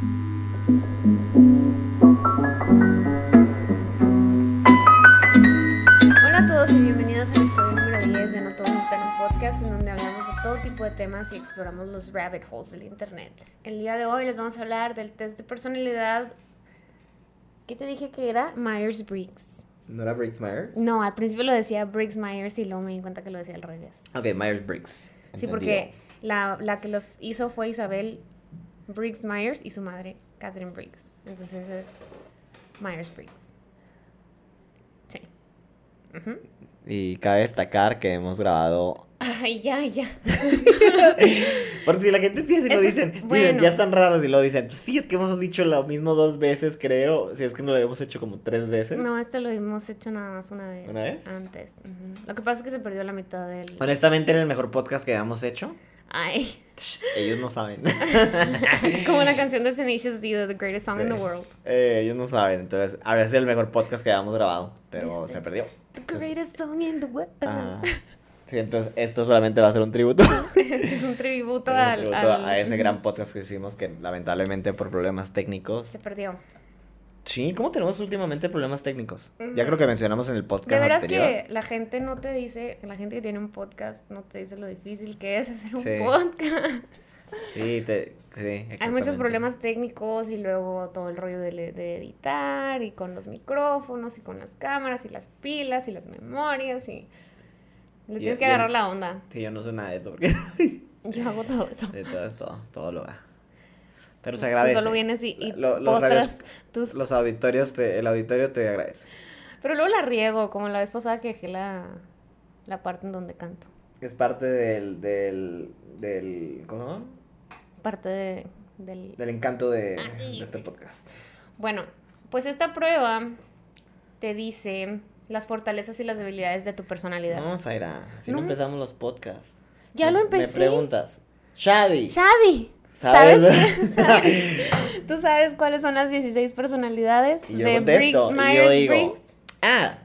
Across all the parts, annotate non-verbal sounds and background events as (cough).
Hola a todos y bienvenidos al episodio número 10 de No Todos Están en Podcast, en donde hablamos de todo tipo de temas y exploramos los rabbit holes del internet. El día de hoy les vamos a hablar del test de personalidad. ¿Qué te dije que era? Myers-Briggs. ¿No era Briggs Myers? No, al principio lo decía Briggs-Myers y luego me di cuenta que lo decía al revés. Ok, Myers Briggs. Sí, porque la, la que los hizo fue Isabel Briggs Myers y su madre, Catherine Briggs. Entonces es Myers Briggs. Sí. Ujú. Y cabe destacar que hemos grabado. (laughs) Ay, ya, ya. (laughs) Porque si la gente piensa y lo es- dicen, dicen, bueno. ya están raros y lo dicen. Pues sí, es que hemos dicho lo mismo dos veces, creo. Si es que no lo hemos hecho como tres veces. No, este lo hemos hecho nada más una vez. ¿Una vez? Antes. Lo que pasa es que se perdió la mitad del. Honestamente, era el mejor podcast que habíamos hecho. Ay. Ellos no saben. (laughs) Como la canción de Tenacious D The Greatest Song in the Sí. World. Eh, ellos no saben. Entonces, había sido el mejor podcast que habíamos grabado, pero se perdió. The Greatest Song in the World. ah, sí, entonces esto solamente va a ser un tributo. (laughs) Este es un tributo Un al. tributo al- a ese gran podcast que hicimos que lamentablemente por problemas técnicos Se perdió. Sí, ¿cómo tenemos últimamente problemas técnicos? Ya creo que mencionamos en el podcast De veras anterior. que la gente no te dice, la gente que tiene un podcast no te dice lo difícil que es hacer un Sí. podcast. Sí, te, sí, Hay muchos problemas técnicos y luego todo el rollo de, de editar y con los micrófonos y con las cámaras y las pilas y las memorias y le Yo- tienes que yo- agarrar la onda. Sí, yo no sé nada de eso porque (laughs) Yo hago todo eso. de todo esto, todo lo haga. Pero se Tú agradece. solo vienes y, y Lo- los postras radios- tus... Los auditorios, te, el auditorio te agradece. Pero luego la riego, como la vez pasada que dejé la, la parte en donde canto. Es parte del, del, del, ¿cómo? Parte de- del... Del encanto de, Ay, de este sí. podcast. Bueno, pues esta prueba te dice las fortalezas y las debilidades de tu personalidad. No, Zaira, si no, No. empezamos los podcasts. Ya Me- lo empecé. Me preguntas, Shadi. Shadi, ¿Sabes? ¿sabes? (laughs) ¿Sabes? (laughs) ¿Tú sabes cuáles son las 16 personalidades Y yo de contesto, Briggs y yo Myers digo, Briggs? Ah,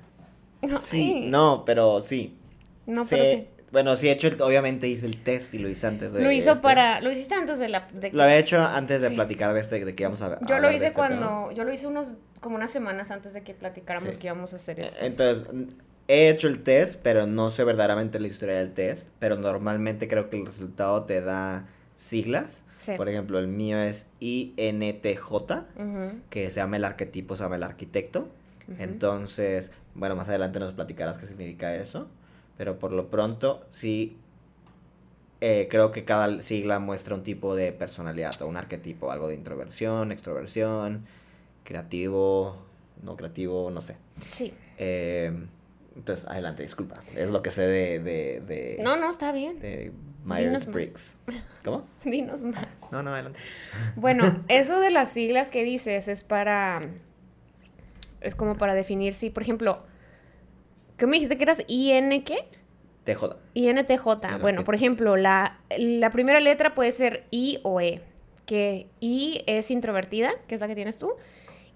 sí, Ay. no, pero sí. No, Sé- pero sí. Bueno, sí he hecho, el- obviamente hice el test y lo hice antes de Lo hizo este. para, lo hiciste antes de la de que- Lo había hecho antes de Sí. platicar de este, de que íbamos a Yo lo hice este cuando, tema. yo lo hice unos como unas semanas antes de que platicáramos Sí. que íbamos a hacer esto. Entonces, he hecho el test, pero no sé verdaderamente la historia del test, pero normalmente creo que el resultado te da siglas. Sí. Por ejemplo, el mío es INTJ, que se llama el arquetipo, se llama el arquitecto. Entonces, bueno, más adelante nos platicarás qué significa eso. Pero por lo pronto, sí, eh, creo que cada sigla muestra un tipo de personalidad o un arquetipo, algo de introversión, extroversión, creativo, no creativo, no sé. Sí. Eh, entonces, adelante, disculpa. Es lo que sé de, de, de, No, no, está bien. de más. Myers-Briggs. ¿Cómo? (laughs) Dinos más. No, no, adelante. Bueno, (laughs) eso de las siglas que dices es para. Es como para definir si, por ejemplo. ¿Qué me dijiste que eras IN qué? TJ. INTJ. Bueno, que- por ejemplo, la, la primera letra puede ser I o E. Que I es introvertida, que es la que tienes tú,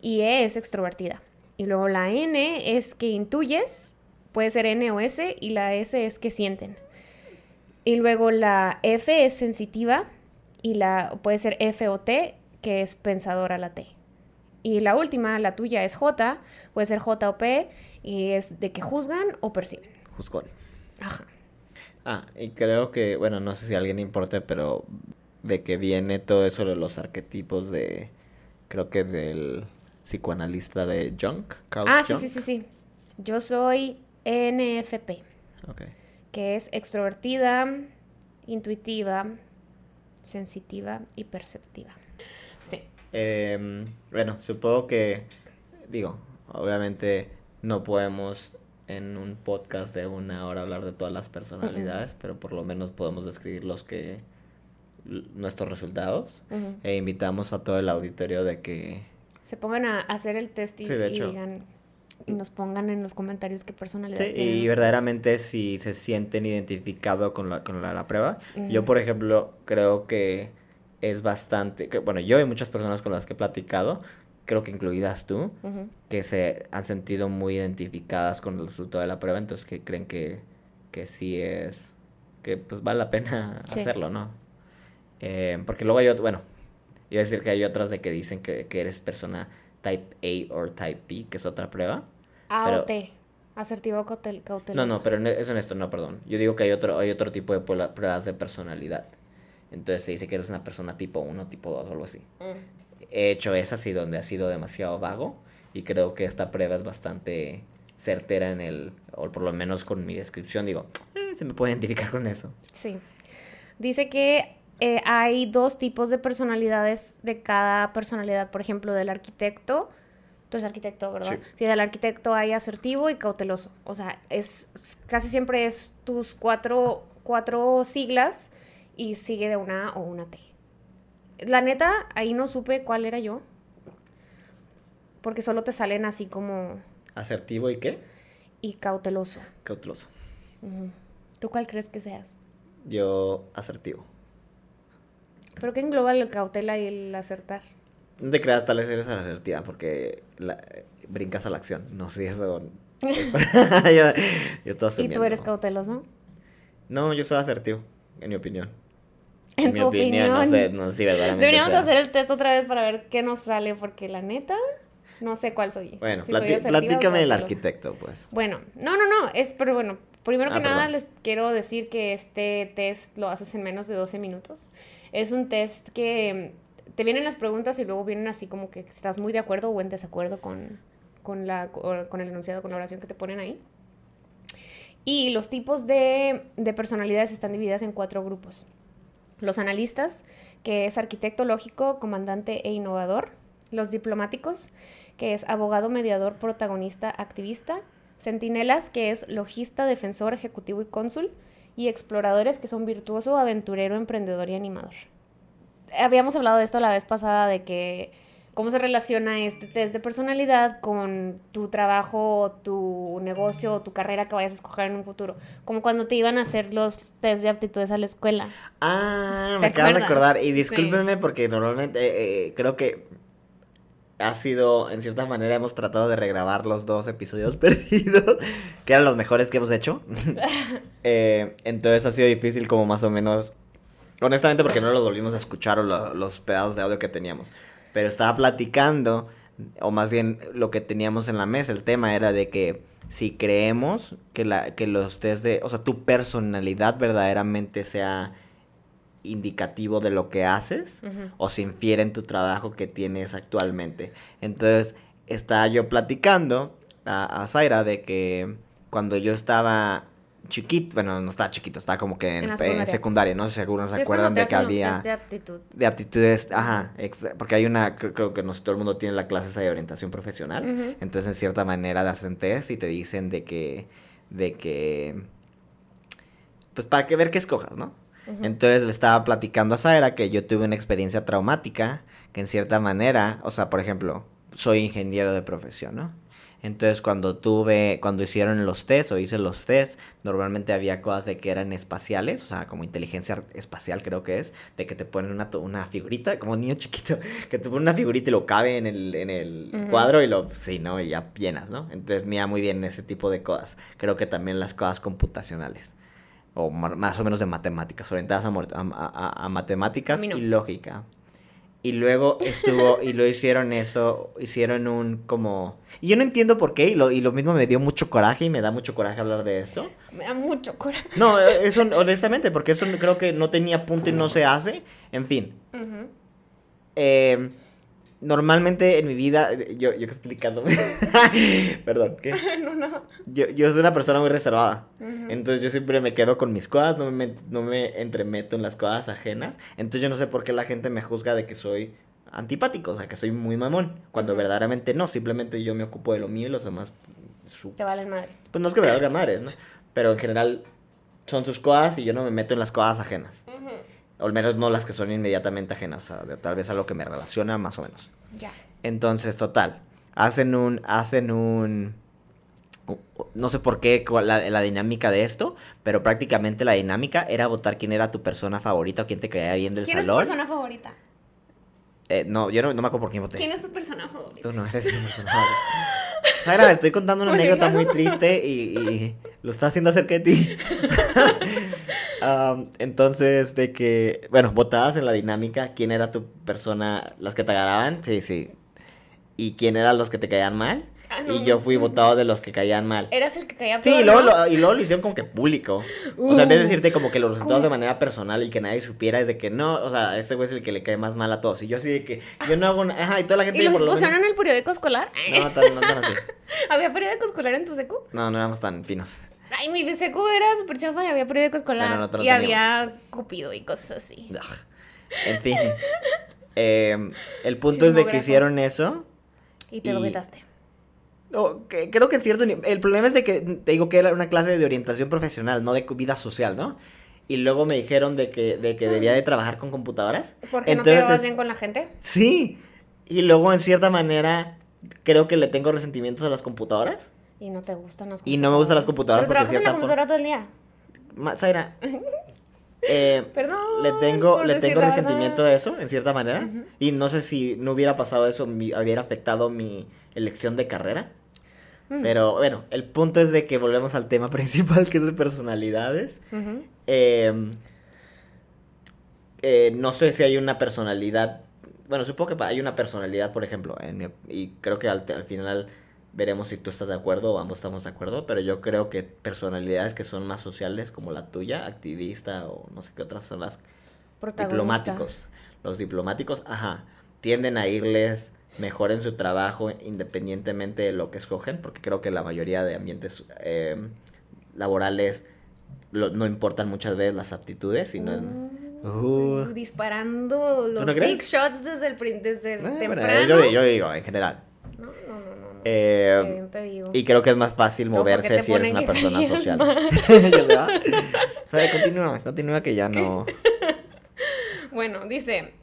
y E es extrovertida. Y luego la N es que intuyes, puede ser N o S, y la S es que sienten. Y luego la F es sensitiva, y la puede ser F o T, que es pensadora la T. Y la última, la tuya, es J, puede ser J o P, y es de que juzgan o perciben. Juzgón. Ajá. Ah, y creo que, bueno, no sé si a alguien importe, pero de que viene todo eso de los arquetipos de, creo que del psicoanalista de Jung, Carl Ah, sí, sí, sí, sí. Yo soy NFP, Ok. Que es extrovertida, intuitiva, sensitiva y perceptiva. Sí. Em, bueno, supongo que, digo, obviamente no podemos en un podcast de una hora hablar de todas las personalidades, pero por lo menos podemos describir los que nuestros resultados e invitamos a todo el auditorio de que Se pongan a hacer el test y, Sí, de y hecho. digan y nos pongan en los comentarios qué personalidad Sí, tienen y ustedes. verdaderamente si se sienten identificados con la, con la, la prueba. Yo, por ejemplo, creo que es bastante, que, bueno, yo y muchas personas con las que he platicado, creo que incluidas tú, que se han sentido muy identificadas con el resultado de la prueba, entonces que creen que, que sí es, que pues vale la pena Sí. hacerlo, ¿no? Eh, porque luego hay otro, bueno, Iba a decir que hay otras de que dicen que, que eres persona type A o type B, que es otra prueba. A Pero- o T. Asertivo cautel- cauteloso. No, no, pero eso en esto no, perdón. Yo digo que hay otro, hay otro tipo de pruebas de personalidad. Entonces se dice que eres una persona tipo 1, tipo 2 o algo así. Mm. He hecho esas y donde ha sido demasiado vago y creo que esta prueba es bastante certera en el, o por lo menos con mi descripción, digo, "Eh, se me puede identificar con eso. Sí. Dice que eh, hay dos tipos de personalidades de cada personalidad. Por ejemplo, del arquitecto. Tú eres arquitecto, ¿verdad? Sí. Sí, del arquitecto hay asertivo y cauteloso. O sea, es casi siempre es tus cuatro, cuatro siglas y sigue de una A o una T. La neta, ahí no supe cuál era yo. Porque solo te salen así como ¿Asertivo y qué? y cauteloso. Cauteloso. ¿Tú cuál crees que seas? Yo asertivo. ¿Pero qué engloba el cautela y el acertar? No te creas, tal vez eres asertiva porque la- brincas a la acción. No sé eso. (laughs) yo, yo todo ¿Y tú eres cauteloso? No, yo soy asertivo, en mi opinión. En mi tu opinión. no sé, no sé si verdaderamente Deberíamos sea. hacer el test otra vez para ver qué nos sale, porque la neta, no sé cuál soy. Bueno, si soy platícame el arquitecto, pues. Bueno, no, no, no, es, pero bueno, primero Ah, que nada perdón. les quiero decir que este test lo haces en menos de 12 minutos. Es un test que te vienen las preguntas y luego vienen así como que estás muy de acuerdo o en desacuerdo con, con, la, con el enunciado, con la oración que te ponen ahí. Y los tipos de, de personalidades están divididas en cuatro grupos. Los analistas, que es arquitecto lógico, comandante e innovador. Los diplomáticos, que es abogado, mediador, protagonista, activista. Centinelas, que es logista, defensor, ejecutivo y cónsul. Y exploradores, que son virtuoso, aventurero, emprendedor y animador. Habíamos hablado de esto la vez pasada, de que cómo se relaciona este test de personalidad con tu trabajo, tu negocio o tu carrera que vayas a escoger en un futuro. Como cuando te iban a hacer los test de aptitudes a la escuela. Ah, ¿Te me acabas de acordar. Y discúlpenme porque normalmente eh, eh, creo que ha sido, en cierta manera, hemos tratado de regrabar los dos episodios (laughs) perdidos, que eran los mejores que hemos hecho. (laughs) Eh, entonces ha sido difícil como más o menos, honestamente porque no los volvimos a escuchar o lo- los pedazos de audio que teníamos. Pero estaba platicando, o más bien lo que teníamos en la mesa, el tema era de que si creemos que, la, que los test de, o sea, tu personalidad verdaderamente sea indicativo de lo que haces o se infiere en tu trabajo que tienes actualmente. Entonces, estaba yo platicando a, a Zaira de que cuando yo estaba chiquito, bueno, no estaba chiquito, estaba como que en, En la en secundaria. no sé si algunos Sí, se acuerdan de que había de aptitud. de aptitudes, ajá, porque hay una, cre- creo que no sé, todo el mundo tiene la clase esa de orientación profesional, entonces en cierta manera te hacen test y te dicen de que, de que, pues para que ver qué escojas, ¿no? Entonces le estaba platicando a Zaira que yo tuve una experiencia traumática, que en cierta manera, o sea, por ejemplo, soy ingeniero de profesión, ¿no? Entonces cuando tuve, cuando hicieron los test o hice los test, normalmente había cosas de que eran espaciales, o sea, como inteligencia espacial creo que es, de que te ponen una, una figurita, como un niño chiquito, (laughs) que te ponen una figurita y lo cabe en el, en el cuadro y lo, sí, ¿no? Y ya llenas, ¿no? Entonces me iba muy bien ese tipo de cosas. Creo que también las cosas computacionales o más o menos de matemáticas, orientadas a, matemáticas no. y lógica. Y luego estuvo, (laughs) y lo hicieron eso, hicieron un como... Y yo no entiendo por qué, y lo, y lo mismo me dio mucho coraje, y me da mucho coraje hablar de esto. Me da mucho coraje. No, eh, (laughs) eso honestamente, porque eso creo que no tenía punto y no se hace. En fin, eh, normalmente en mi vida, yo, yo explicándome, (laughs) perdón, ¿qué? (laughs) no, no. Yo, yo soy una persona muy reservada. Entonces yo siempre me quedo con mis cosas, no me, no me entremeto en las cosas ajenas. Entonces yo no sé por qué la gente me juzga de que soy antipático, o sea, que soy muy mamón, cuando verdaderamente no, simplemente yo me ocupo de lo mío y los demás, su- Te valen madre. pues no es que me valga madres, ¿no? Pero en general son sus cosas y yo no me meto en las cosas ajenas. O al menos no las que son inmediatamente ajenas, de- tal vez a lo que me relaciona más o menos. Ya. Entonces, total, hacen un, hacen un, no sé por qué la, la dinámica de esto, pero prácticamente la dinámica era votar quién era tu persona favorita o quién te caía bien del ¿Quién es tu salón. persona favorita? Eh, no, yo no, no me acuerdo por quién voté. ¿Quién es tu persona favorita? Tú no eres mi (laughs) persona favorita. Zaira, estoy contando una anécdota muy triste y, y lo está haciendo acerca de ti. (laughs) Um, entonces, de que, bueno, votabas en la dinámica, ¿quién era tu persona, las que te agarraban? Sí, sí. ¿Y quién eran los que te caían mal? Ah, no. Y yo fui votado de los que caían mal. Eras el que caía Sí, y luego, ¿no? lo, y luego lo hicieron como que público. o sea, en vez de Uh, decirte como que los resultados ¿cómo? de manera personal y que nadie supiera, es de que no, o sea, este güey es el que le cae más mal a todos. Y yo así de que yo no hago nada. Ajá, y toda la gente ¿Y lo pusieron menos- en el periódico escolar? No, tan, no tan así. (laughs) ¿Había periódico escolar en tu secu? No, no éramos tan finos. Ay, mi secu era súper chafa y había periódico escolar. Bueno, nosotros y no había cupido y cosas así. En fin. (laughs) Em, el punto es de que hicieron eso. Y te lo vetaste. No, que- creo que en cierto. El problema es de que te digo que era una clase de orientación profesional, no de vida social, ¿no? Y luego me dijeron de que, de que debía de trabajar con computadoras. Porque no Entonces, te llevas bien con la gente. Sí. Y luego, en cierta manera, creo que le tengo resentimientos a las computadoras. Y no te gustan las Y no me gustan las computadoras Pero trabajas en la computadora todo el día. Zaira, (laughs) eh, Perdón. le tengo, por le tengo resentimiento a eso, en cierta manera. Ujú. Y no sé si no hubiera pasado eso, mi- hubiera afectado mi elección de carrera. Mm. Pero bueno, el punto es de que volvemos al tema (laughs) principal, que es de personalidades. Ujú. Eh, eh, no sé si hay una personalidad. Bueno, supongo que hay una personalidad, por ejemplo, en y creo que al, al final veremos si tú estás de acuerdo o ambos estamos de acuerdo, pero yo creo que personalidades que son más sociales, como la tuya, activista o no sé qué otras son las diplomáticos. Los diplomáticos, ajá, tienden a irles mejor en su trabajo independientemente de lo que escogen, porque creo que la mayoría de ambientes eh, laborales lo- no importan muchas veces las aptitudes, sino... Uh, Uh. disparando los no big shots desde el desde Eh, bueno, temprano. yo, yo digo, en general. No, no, no, no. no. Eh, te digo. y creo que es más fácil Luego, ¿por qué moverse si eres una persona social. (laughs) O sea, continúa, continúa que ya no... (laughs) Bueno, dice,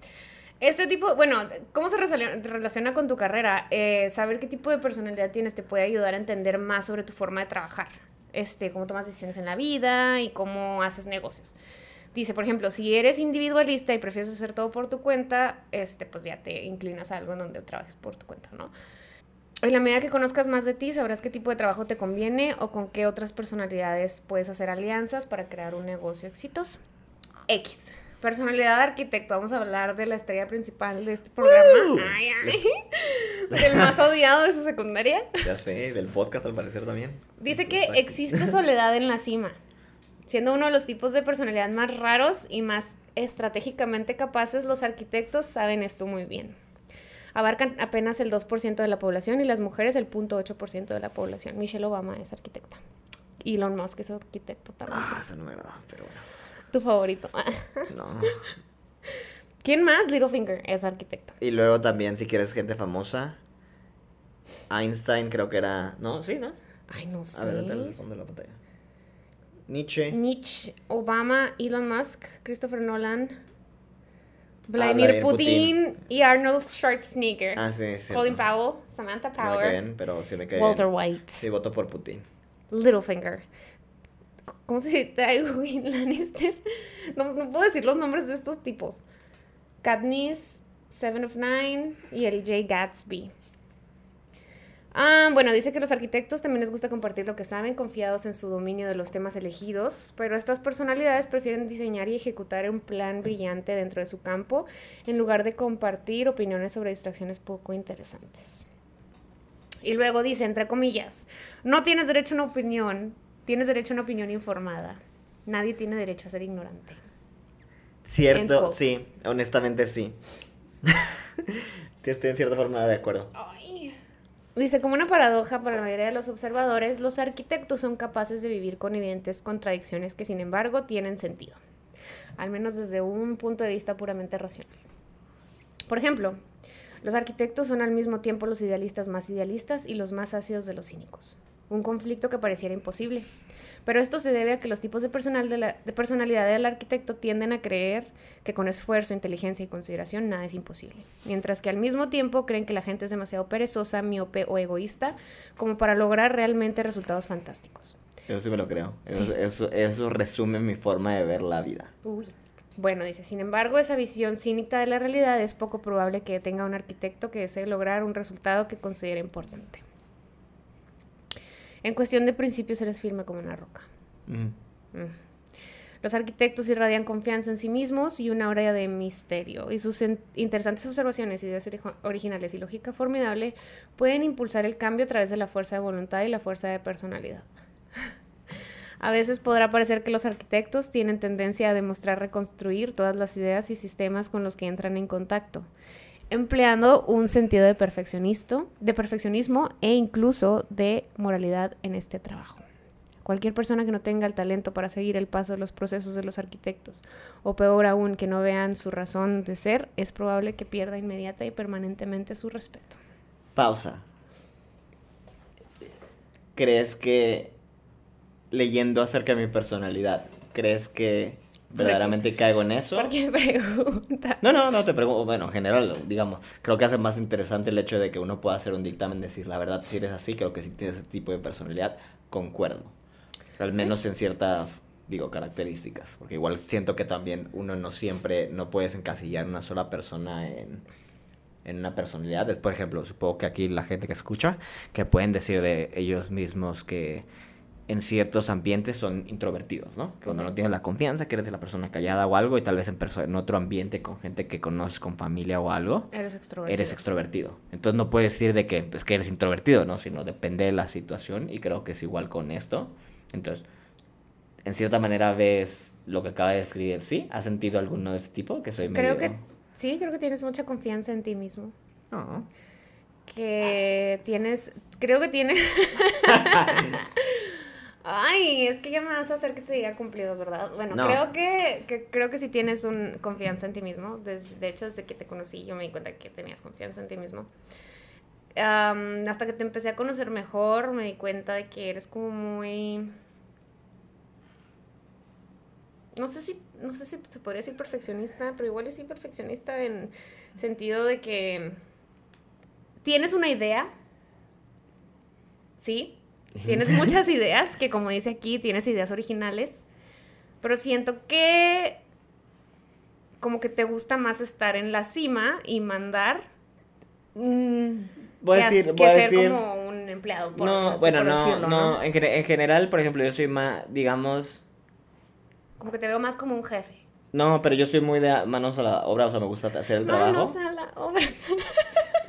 este tipo, bueno, ¿cómo se relaciona con tu carrera? Eh, saber qué tipo de personalidad tienes te puede ayudar a entender más sobre tu forma de trabajar, este, cómo tomas decisiones en la vida y cómo haces negocios. Dice, por ejemplo, si eres individualista y prefieres hacer todo por tu cuenta, este, pues ya te inclinas a algo en donde trabajes por tu cuenta, ¿no? En la medida que conozcas más de ti, sabrás qué tipo de trabajo te conviene o con qué otras personalidades puedes hacer alianzas para crear un negocio exitoso. X. Personalidad de arquitecto. Vamos a hablar de la estrella principal de este programa. Uh, ay, ay. (laughs) Del más odiado de su secundaria. Ya sé, del podcast al parecer también. Dice que existe (laughs) soledad en la cima, siendo uno de los tipos de personalidad más raros y más estratégicamente capaces, los arquitectos saben esto muy bien. Abarcan apenas el 2% de la población y las mujeres el 0.8% de la población. Michelle Obama es arquitecta. Elon Musk es arquitecto también. Ah, eso no me agrada, pero bueno. Tu favorito. (laughs) No. ¿Quién más? Littlefinger es arquitecto. Y luego también, si quieres gente famosa, Einstein creo que era... No, sí, ¿no? Ay, no sé. A ver, fondo de la pantalla. Nietzsche. Nietzsche, Obama, Elon Musk, Christopher Nolan, Vladimir Vladimir Putin, y Arnold Schwarzenegger. Ah, sí, sí. Colin Powell, Samantha No me cae Power, bien, pero sí me Walter. White, Sí, voto por Putin. Littlefinger. ¿Cómo se dice? Tywin Lannister. (laughs) No, no puedo decir los nombres de estos tipos. Katniss, Seven of Nine y el. Gatsby. Ah, bueno, dice que los arquitectos también les gusta compartir lo que saben, confiados en su dominio de los temas elegidos, pero estas personalidades prefieren diseñar y ejecutar un plan brillante dentro de su campo en lugar de compartir opiniones sobre distracciones poco interesantes. Y luego dice, entre comillas, no tienes derecho a una opinión, tienes derecho a una opinión informada. Nadie tiene derecho a ser ignorante. Cierto, sí, honestamente sí. Estoy en cierta forma de acuerdo. Ay. Dice, como una paradoja para la mayoría de los observadores, los arquitectos son capaces de vivir con evidentes contradicciones que sin embargo tienen sentido, al menos desde un punto de vista puramente racional. Por ejemplo, los arquitectos son al mismo tiempo los idealistas más idealistas y los más ácidos de los cínicos, un conflicto que pareciera imposible. Pero esto se debe a que los tipos de, personal de, la- de personalidad del arquitecto tienden a creer que con esfuerzo, inteligencia y consideración nada es imposible. Mientras que al mismo tiempo creen que la gente es demasiado perezosa, miope o egoísta como para lograr realmente resultados fantásticos. Eso sí me lo creo. Sí. Eso, eso, eso resume mi forma de ver la vida. Uy. Bueno, dice, sin embargo, esa visión cínica de la realidad es poco probable que tenga un arquitecto que desee lograr un resultado que considere importante. En cuestión de principios eres firme como una roca. Mm. Los arquitectos irradian confianza en sí mismos y una aura de misterio, y sus interesantes observaciones, ideas ori- originales y lógica formidable pueden impulsar el cambio a través de la fuerza de voluntad y la fuerza de personalidad. (laughs) A veces podrá parecer que los arquitectos tienen tendencia a demostrar reconstruir todas las ideas y sistemas con los que entran en contacto, empleando un sentido de de perfeccionismo e incluso de moralidad en este trabajo. Cualquier persona que no tenga el talento para seguir el paso de los procesos de los arquitectos, o peor aún, que no vean su razón de ser, es probable que pierda inmediata y permanentemente su respeto. Pausa. ¿Crees que leyendo acerca de mi personalidad, crees que verdaderamente caigo en eso? ¿Por qué pregunta? No, no, no te pregunto. Bueno, en general, digamos, creo que hace más interesante el hecho de que uno pueda hacer un dictamen, decir la verdad, si eres así, creo que si tienes ese tipo de personalidad, concuerdo. Al Sí. menos en ciertas, digo, características. Porque igual siento que también uno no siempre, no puedes encasillar una sola persona en, en una personalidad. Es, por ejemplo, supongo que aquí la gente que escucha, que pueden decir de ellos mismos que en ciertos ambientes son introvertidos, ¿no? Cuando no tienes la confianza, que eres de la persona callada o algo, y tal vez en, en otro ambiente con gente que conoces, con familia o algo, Eres extrovertido. eres extrovertido. Entonces no puedes decir de que, es que eres introvertido, ¿no? Sino depende de la situación, y creo que es igual con esto. Entonces, en cierta manera ves lo que acaba de escribir, ¿sí? ¿Has sentido alguno de este tipo? Que soy Creo medio... que sí, creo que tienes mucha confianza en ti mismo. No. Que tienes, creo que tienes... (laughs) (laughs) Ay, es que ya me vas a hacer que te diga cumplidos, ¿verdad? Bueno, No. creo que, que creo que sí tienes un confianza en ti mismo. Des- de hecho, desde que te conocí, yo me di cuenta que tenías confianza en ti mismo. Hasta que te empecé a conocer mejor, me di cuenta de que eres como muy. No sé si, no sé si se podría decir perfeccionista, pero igual es sí perfeccionista en sentido de que tienes una idea, sí, tienes muchas ideas, que como dice aquí, tienes ideas originales, pero siento que como que te gusta más estar en la cima y mandar voy que, a decir, que voy a ser decir... como un empleado. por- no, bueno, por no, decirlo, no, En, gene- en general, por ejemplo, yo soy más, digamos... Como que te veo más como un jefe. No, pero yo soy muy de manos a la obra, o sea, me gusta hacer el trabajo. Manos a la obra.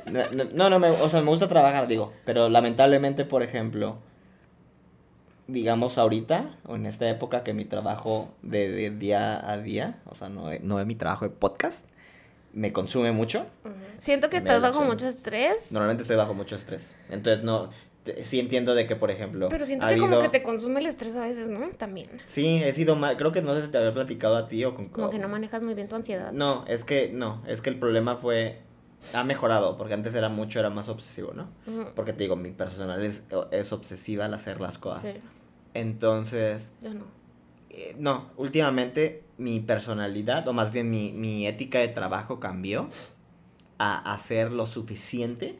No, no, no, no, me, o sea, me gusta trabajar, digo, pero lamentablemente, por ejemplo, digamos ahorita, o en esta época que mi trabajo de, de día a día, o sea, no, es- no es mi trabajo de podcast, me consume mucho. Siento que estás bajo mucho estrés. Normalmente estoy bajo mucho estrés. Entonces, no, te- sí entiendo de que, por ejemplo, Pero siento ha que como que te consume el estrés a veces, ¿no? También. Sí, he sido mal, creo que no sé si te había platicado a ti o con... Como que no manejas muy bien tu ansiedad. No, es que, no, es que el problema fue, ha mejorado, porque antes era mucho, era más obsesivo, ¿no? Porque te digo, mi personalidad es, es obsesiva al hacer las cosas. Sí, Entonces, yo no. eh, no, últimamente mi personalidad, o más bien mi, mi ética de trabajo cambió a hacer lo suficiente.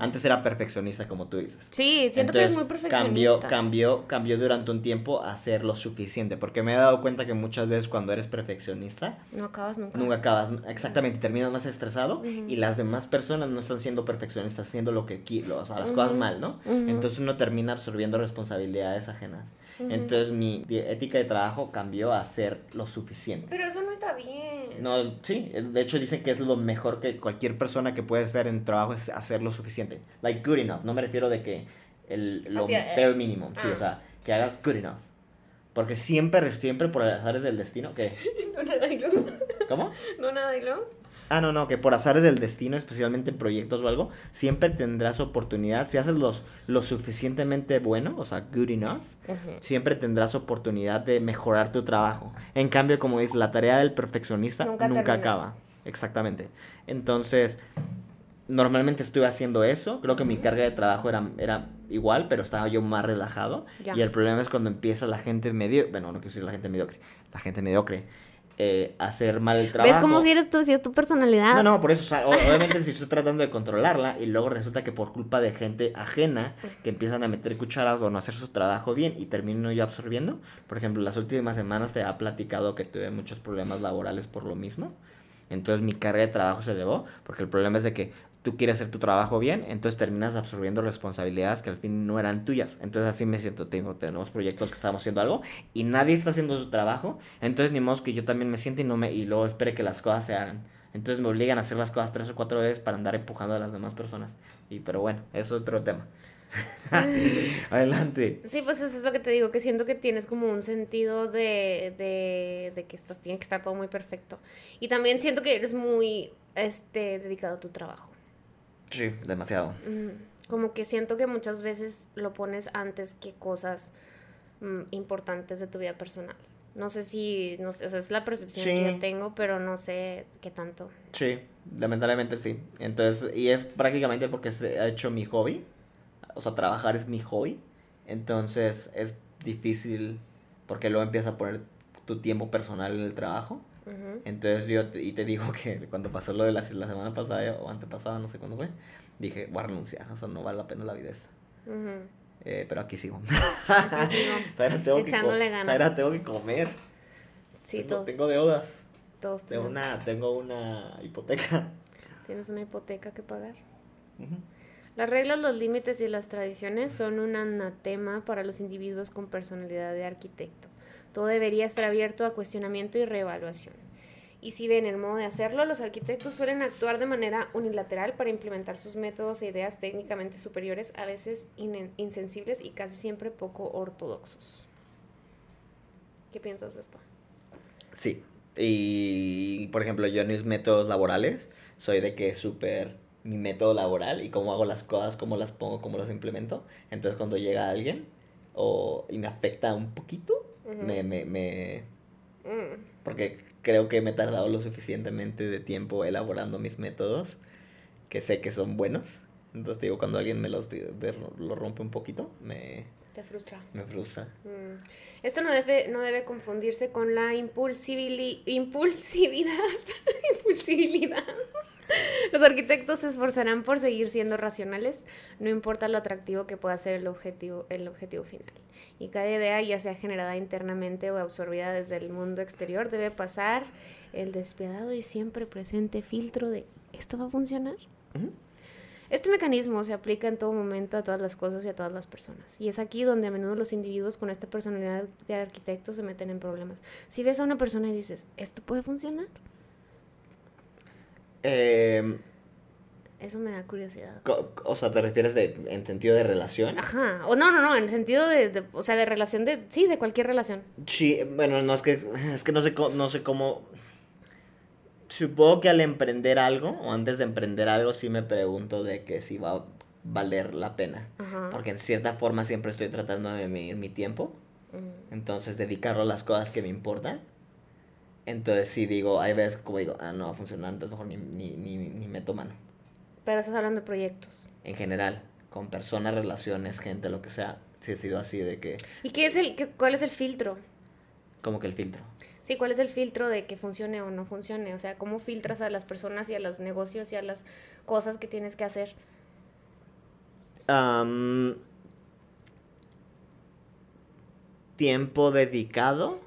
Antes era perfeccionista, como tú dices. Sí, siento que eres muy perfeccionista. Cambió, cambió, cambió durante un tiempo a hacer lo suficiente, porque me he dado cuenta que muchas veces cuando eres perfeccionista, No acabas nunca. nunca acabas, exactamente, terminas más estresado y las demás personas no están siendo perfeccionistas, haciendo lo que quieren, o sea, las cosas mal, ¿no? Entonces uno termina absorbiendo responsabilidades ajenas. Ujú. Entonces mi ética de trabajo cambió a hacer lo suficiente. Pero eso no está bien. No, sí, de hecho dicen que es lo mejor que cualquier persona que puede hacer en trabajo es hacer lo suficiente. Like good enough, no me refiero de que el, lo Así, eh, bare minimum, sí, ah. o sea, que hagas good enough. Porque siempre, siempre por azares del destino, que (laughs) No nada. ¿Cómo? No nada. Ah, no, no, que por azares del destino, especialmente en proyectos o algo, siempre tendrás oportunidad, si haces los, lo suficientemente bueno, o sea, good enough, siempre tendrás oportunidad de mejorar tu trabajo. En cambio, como dices, la tarea del perfeccionista Nunca acaba. Exactamente. Entonces, normalmente estuve haciendo eso. Creo que mi carga de trabajo era, era igual, pero estaba yo más relajado. Ya. Y el problema es cuando empieza la gente mediocre, bueno, no quiero decir la gente mediocre, la gente mediocre, eh, hacer mal el trabajo. ¿Ves cómo si eres tú, si es tu personalidad? No, no, por eso, o sea, o- obviamente si estoy tratando de controlarla y luego resulta que por culpa de gente ajena que empiezan a meter cucharas o no hacer su trabajo bien y termino yo absorbiendo. Por ejemplo, las últimas semanas te ha platicado que tuve muchos problemas laborales por lo mismo. Entonces mi carga de trabajo se elevó porque el problema es de que tú quieres hacer tu trabajo bien, entonces terminas absorbiendo responsabilidades que al fin no eran tuyas. Entonces así me siento, tengo, tenemos proyectos que estamos haciendo algo y nadie está haciendo su trabajo, entonces ni modo que yo también me siente y, no me, y luego espere que las cosas se hagan. Entonces me obligan a hacer las cosas tres o cuatro veces para andar empujando a las demás personas. Y pero bueno, es otro tema. (laughs) Adelante. Sí, pues eso es lo que te digo, que siento que tienes como un sentido de, de, de que estás, tiene que estar todo muy perfecto. Y también siento que eres muy este, dedicado a tu trabajo. Sí, demasiado. Como que siento que muchas veces lo pones antes que cosas mm, importantes de tu vida personal. No sé si, no sé, o sea, es la percepción que yo tengo, pero no sé qué tanto. Sí, lamentablemente sí. Entonces, y es prácticamente porque se ha hecho mi hobby. O sea, trabajar es mi hobby. Entonces es difícil porque luego empiezas a poner tu tiempo personal en el trabajo. Entonces yo te, y te digo que cuando pasó lo de la, la semana pasada o antepasada, no sé cuándo fue, dije, voy a renunciar, o sea, no vale la pena la vida esta. Ujú. Eh, pero aquí sigo. sigo. (laughs) Zaira, tengo que Echándole co- ganas. Zaira, tengo que comer. Sí, tengo, todos, tengo deudas. todos Tengo una, tengo una hipoteca. Tienes una hipoteca que pagar. Ujú. Las reglas, los límites y las tradiciones son un anatema para los individuos con personalidad de arquitecto. Todo debería estar abierto a cuestionamiento y reevaluación. Y si ven el modo de hacerlo, los arquitectos suelen actuar de manera unilateral para implementar sus métodos e ideas técnicamente superiores, a veces insensibles y casi siempre poco ortodoxos. ¿Qué piensas de esto? Sí. Y, por ejemplo, yo en mis métodos laborales soy de que es súper mi método laboral y cómo hago las cosas, cómo las pongo, cómo las implemento. Entonces, cuando llega alguien o, y me afecta un poquito, Me, me, me... Mm, Porque creo que me he tardado lo suficientemente de tiempo elaborando mis métodos que sé que son buenos. Entonces, digo, cuando alguien me los de- de- lo rompe un poquito, me, te frustra. me frustra. Mm. Esto no debe, no debe confundirse con la impulsividad. (laughs) impulsibilidad. (laughs) Los arquitectos se esforzarán por seguir siendo racionales, no importa lo atractivo que pueda ser el objetivo, el objetivo final. Y cada idea, ya sea generada internamente o absorbida desde el mundo exterior, debe pasar el despiadado y siempre presente filtro de ¿esto va a funcionar? Este mecanismo se aplica en todo momento a todas las cosas y a todas las personas. Y es aquí donde a menudo los individuos con esta personalidad de arquitecto se meten en problemas. Si ves a una persona y dices, ¿esto puede funcionar? Em, Eso me da curiosidad. o sea, ¿te refieres de, en sentido de relación? Ajá. O no, no, no, en sentido de, de- o sea, de relación de, sí, de cualquier relación. Sí, bueno, no es que es que no sé cómo, no sé cómo supongo que al emprender algo o antes de emprender algo sí me pregunto de que si va a valer la pena, Ajá. porque en cierta forma siempre estoy tratando de medir mi tiempo, entonces dedicarlo a las cosas que me importan. Entonces sí digo, hay veces como digo, ah, no va a funcionar, entonces mejor ni, ni, ni, ni meto mano. Pero estás hablando de proyectos. En general, con personas, relaciones, gente, lo que sea, sí he sido así de que, ¿Y qué es el, qué- cuál es el filtro? como que el filtro. Sí, ¿cuál es el filtro de que funcione o no funcione? O sea, ¿cómo filtras a las personas y a los negocios y a las cosas que tienes que hacer? Am, tiempo dedicado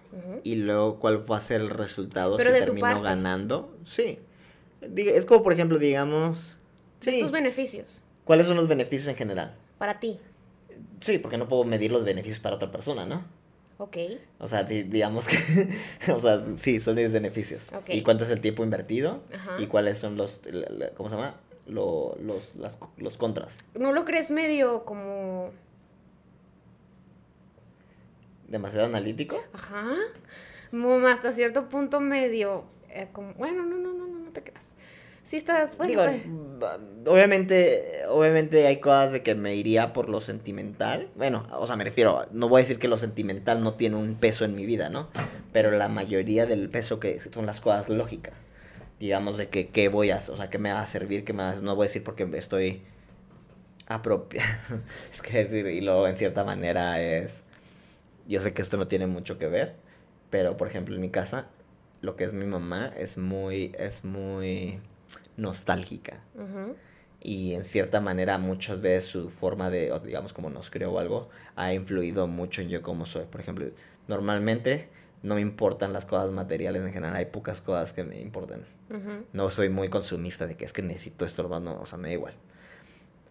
y luego cuál va a ser el resultado Pero si de tu termino parte. ganando. Sí. Es como, por ejemplo, digamos... Sí. Estos beneficios ¿Cuáles son los beneficios en general? para ti. Sí, porque no puedo medir los beneficios para otra persona, ¿no? Ok. O sea, di- digamos que... (laughs) o sea, sí, son mis beneficios. Ok. ¿Y cuánto es el tiempo invertido? Ajá. ¿Y cuáles son los... ¿Cómo se llama? Lo- los, las- los contras. ¿No lo crees medio como... ¿Demasiado analítico? Ajá. Como hasta cierto punto medio... eh, como... Bueno, no, no, no, no, no te creas. Sí estás... Bueno, Digo, obviamente, obviamente hay cosas de que me iría por lo sentimental. Bueno, o sea, me refiero, no voy a decir que lo sentimental no tiene un peso en mi vida, ¿no? Pero la mayoría del peso que son las cosas lógicas. Digamos de que qué voy a, o sea, qué me va a servir, qué me va a, no voy a decir porque estoy apropia. (laughs) es que decir, y luego en cierta manera es, yo sé que esto no tiene mucho que ver, pero por ejemplo en mi casa, lo que es mi mamá es muy, es muy nostálgica. Ujú. Y en cierta manera muchas veces su forma de, o digamos como nos creo o algo, ha influido mucho en yo como soy. Por ejemplo, normalmente no me importan las cosas materiales en general, hay pocas cosas que me importan. Ujú. No soy muy consumista de que es que necesito esto, no, o sea, me da igual.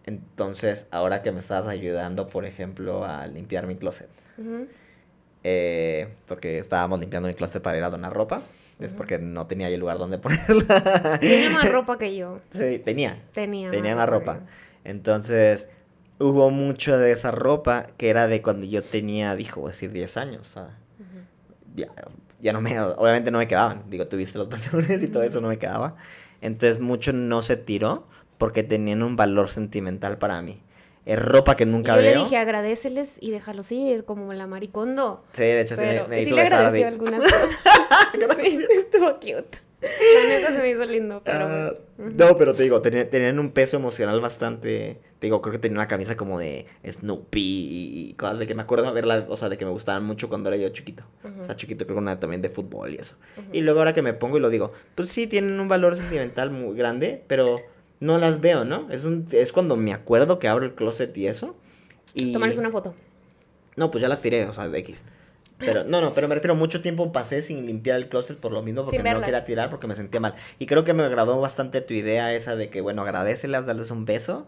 Entonces, ahora que me estás ayudando, por ejemplo, a limpiar mi closet. Eh, porque estábamos limpiando mi closet para ir a donar ropa, es porque no tenía ahí lugar donde (laughs) ponerla. Tiene más ropa que yo. Sí, tenía, Tenía. tenía más ropa. Entonces, hubo mucho de esa ropa que era de cuando yo tenía, dijo, decir, 10 años, o sea, Ujú. ya, ya no me, obviamente no me quedaban. Digo, tuviste los (laughs) pantalones y todo eso no me quedaba. Entonces mucho no se tiró porque tenían un valor sentimental para mí. Es ropa que Y nunca yo le veo. dije, agradeceles y déjalos ir, como la maricondo. Sí, de hecho sí Pero me, me sí le agradeció de- algunas (laughs) cosas. sí, (laughs) estuvo cute. La neta se me hizo lindo, pero Ah, pues, ujú. No, pero te digo, tenía- tenían un peso emocional bastante. Te digo, creo que tenía una camisa como de Snoopy y, y cosas de que me acuerdo de verla, o sea, de que me gustaban mucho cuando era yo chiquito. Ujú. O sea, chiquito, creo que una también de fútbol y eso. Ujú. Y luego ahora que me pongo y lo digo, pues sí, tienen un valor sentimental muy grande, pero no las veo, ¿no? Es, un, es cuando me acuerdo que abro el closet y eso. Y... Tómales una foto. No, pues ya las tiré, o sea, de X. Pero, no, no, pero me refiero, mucho tiempo pasé sin limpiar el closet por lo mismo, porque no quería tirar, porque me sentía mal. Y creo que me agradó bastante tu idea esa de que, bueno, agradecelas, darles un beso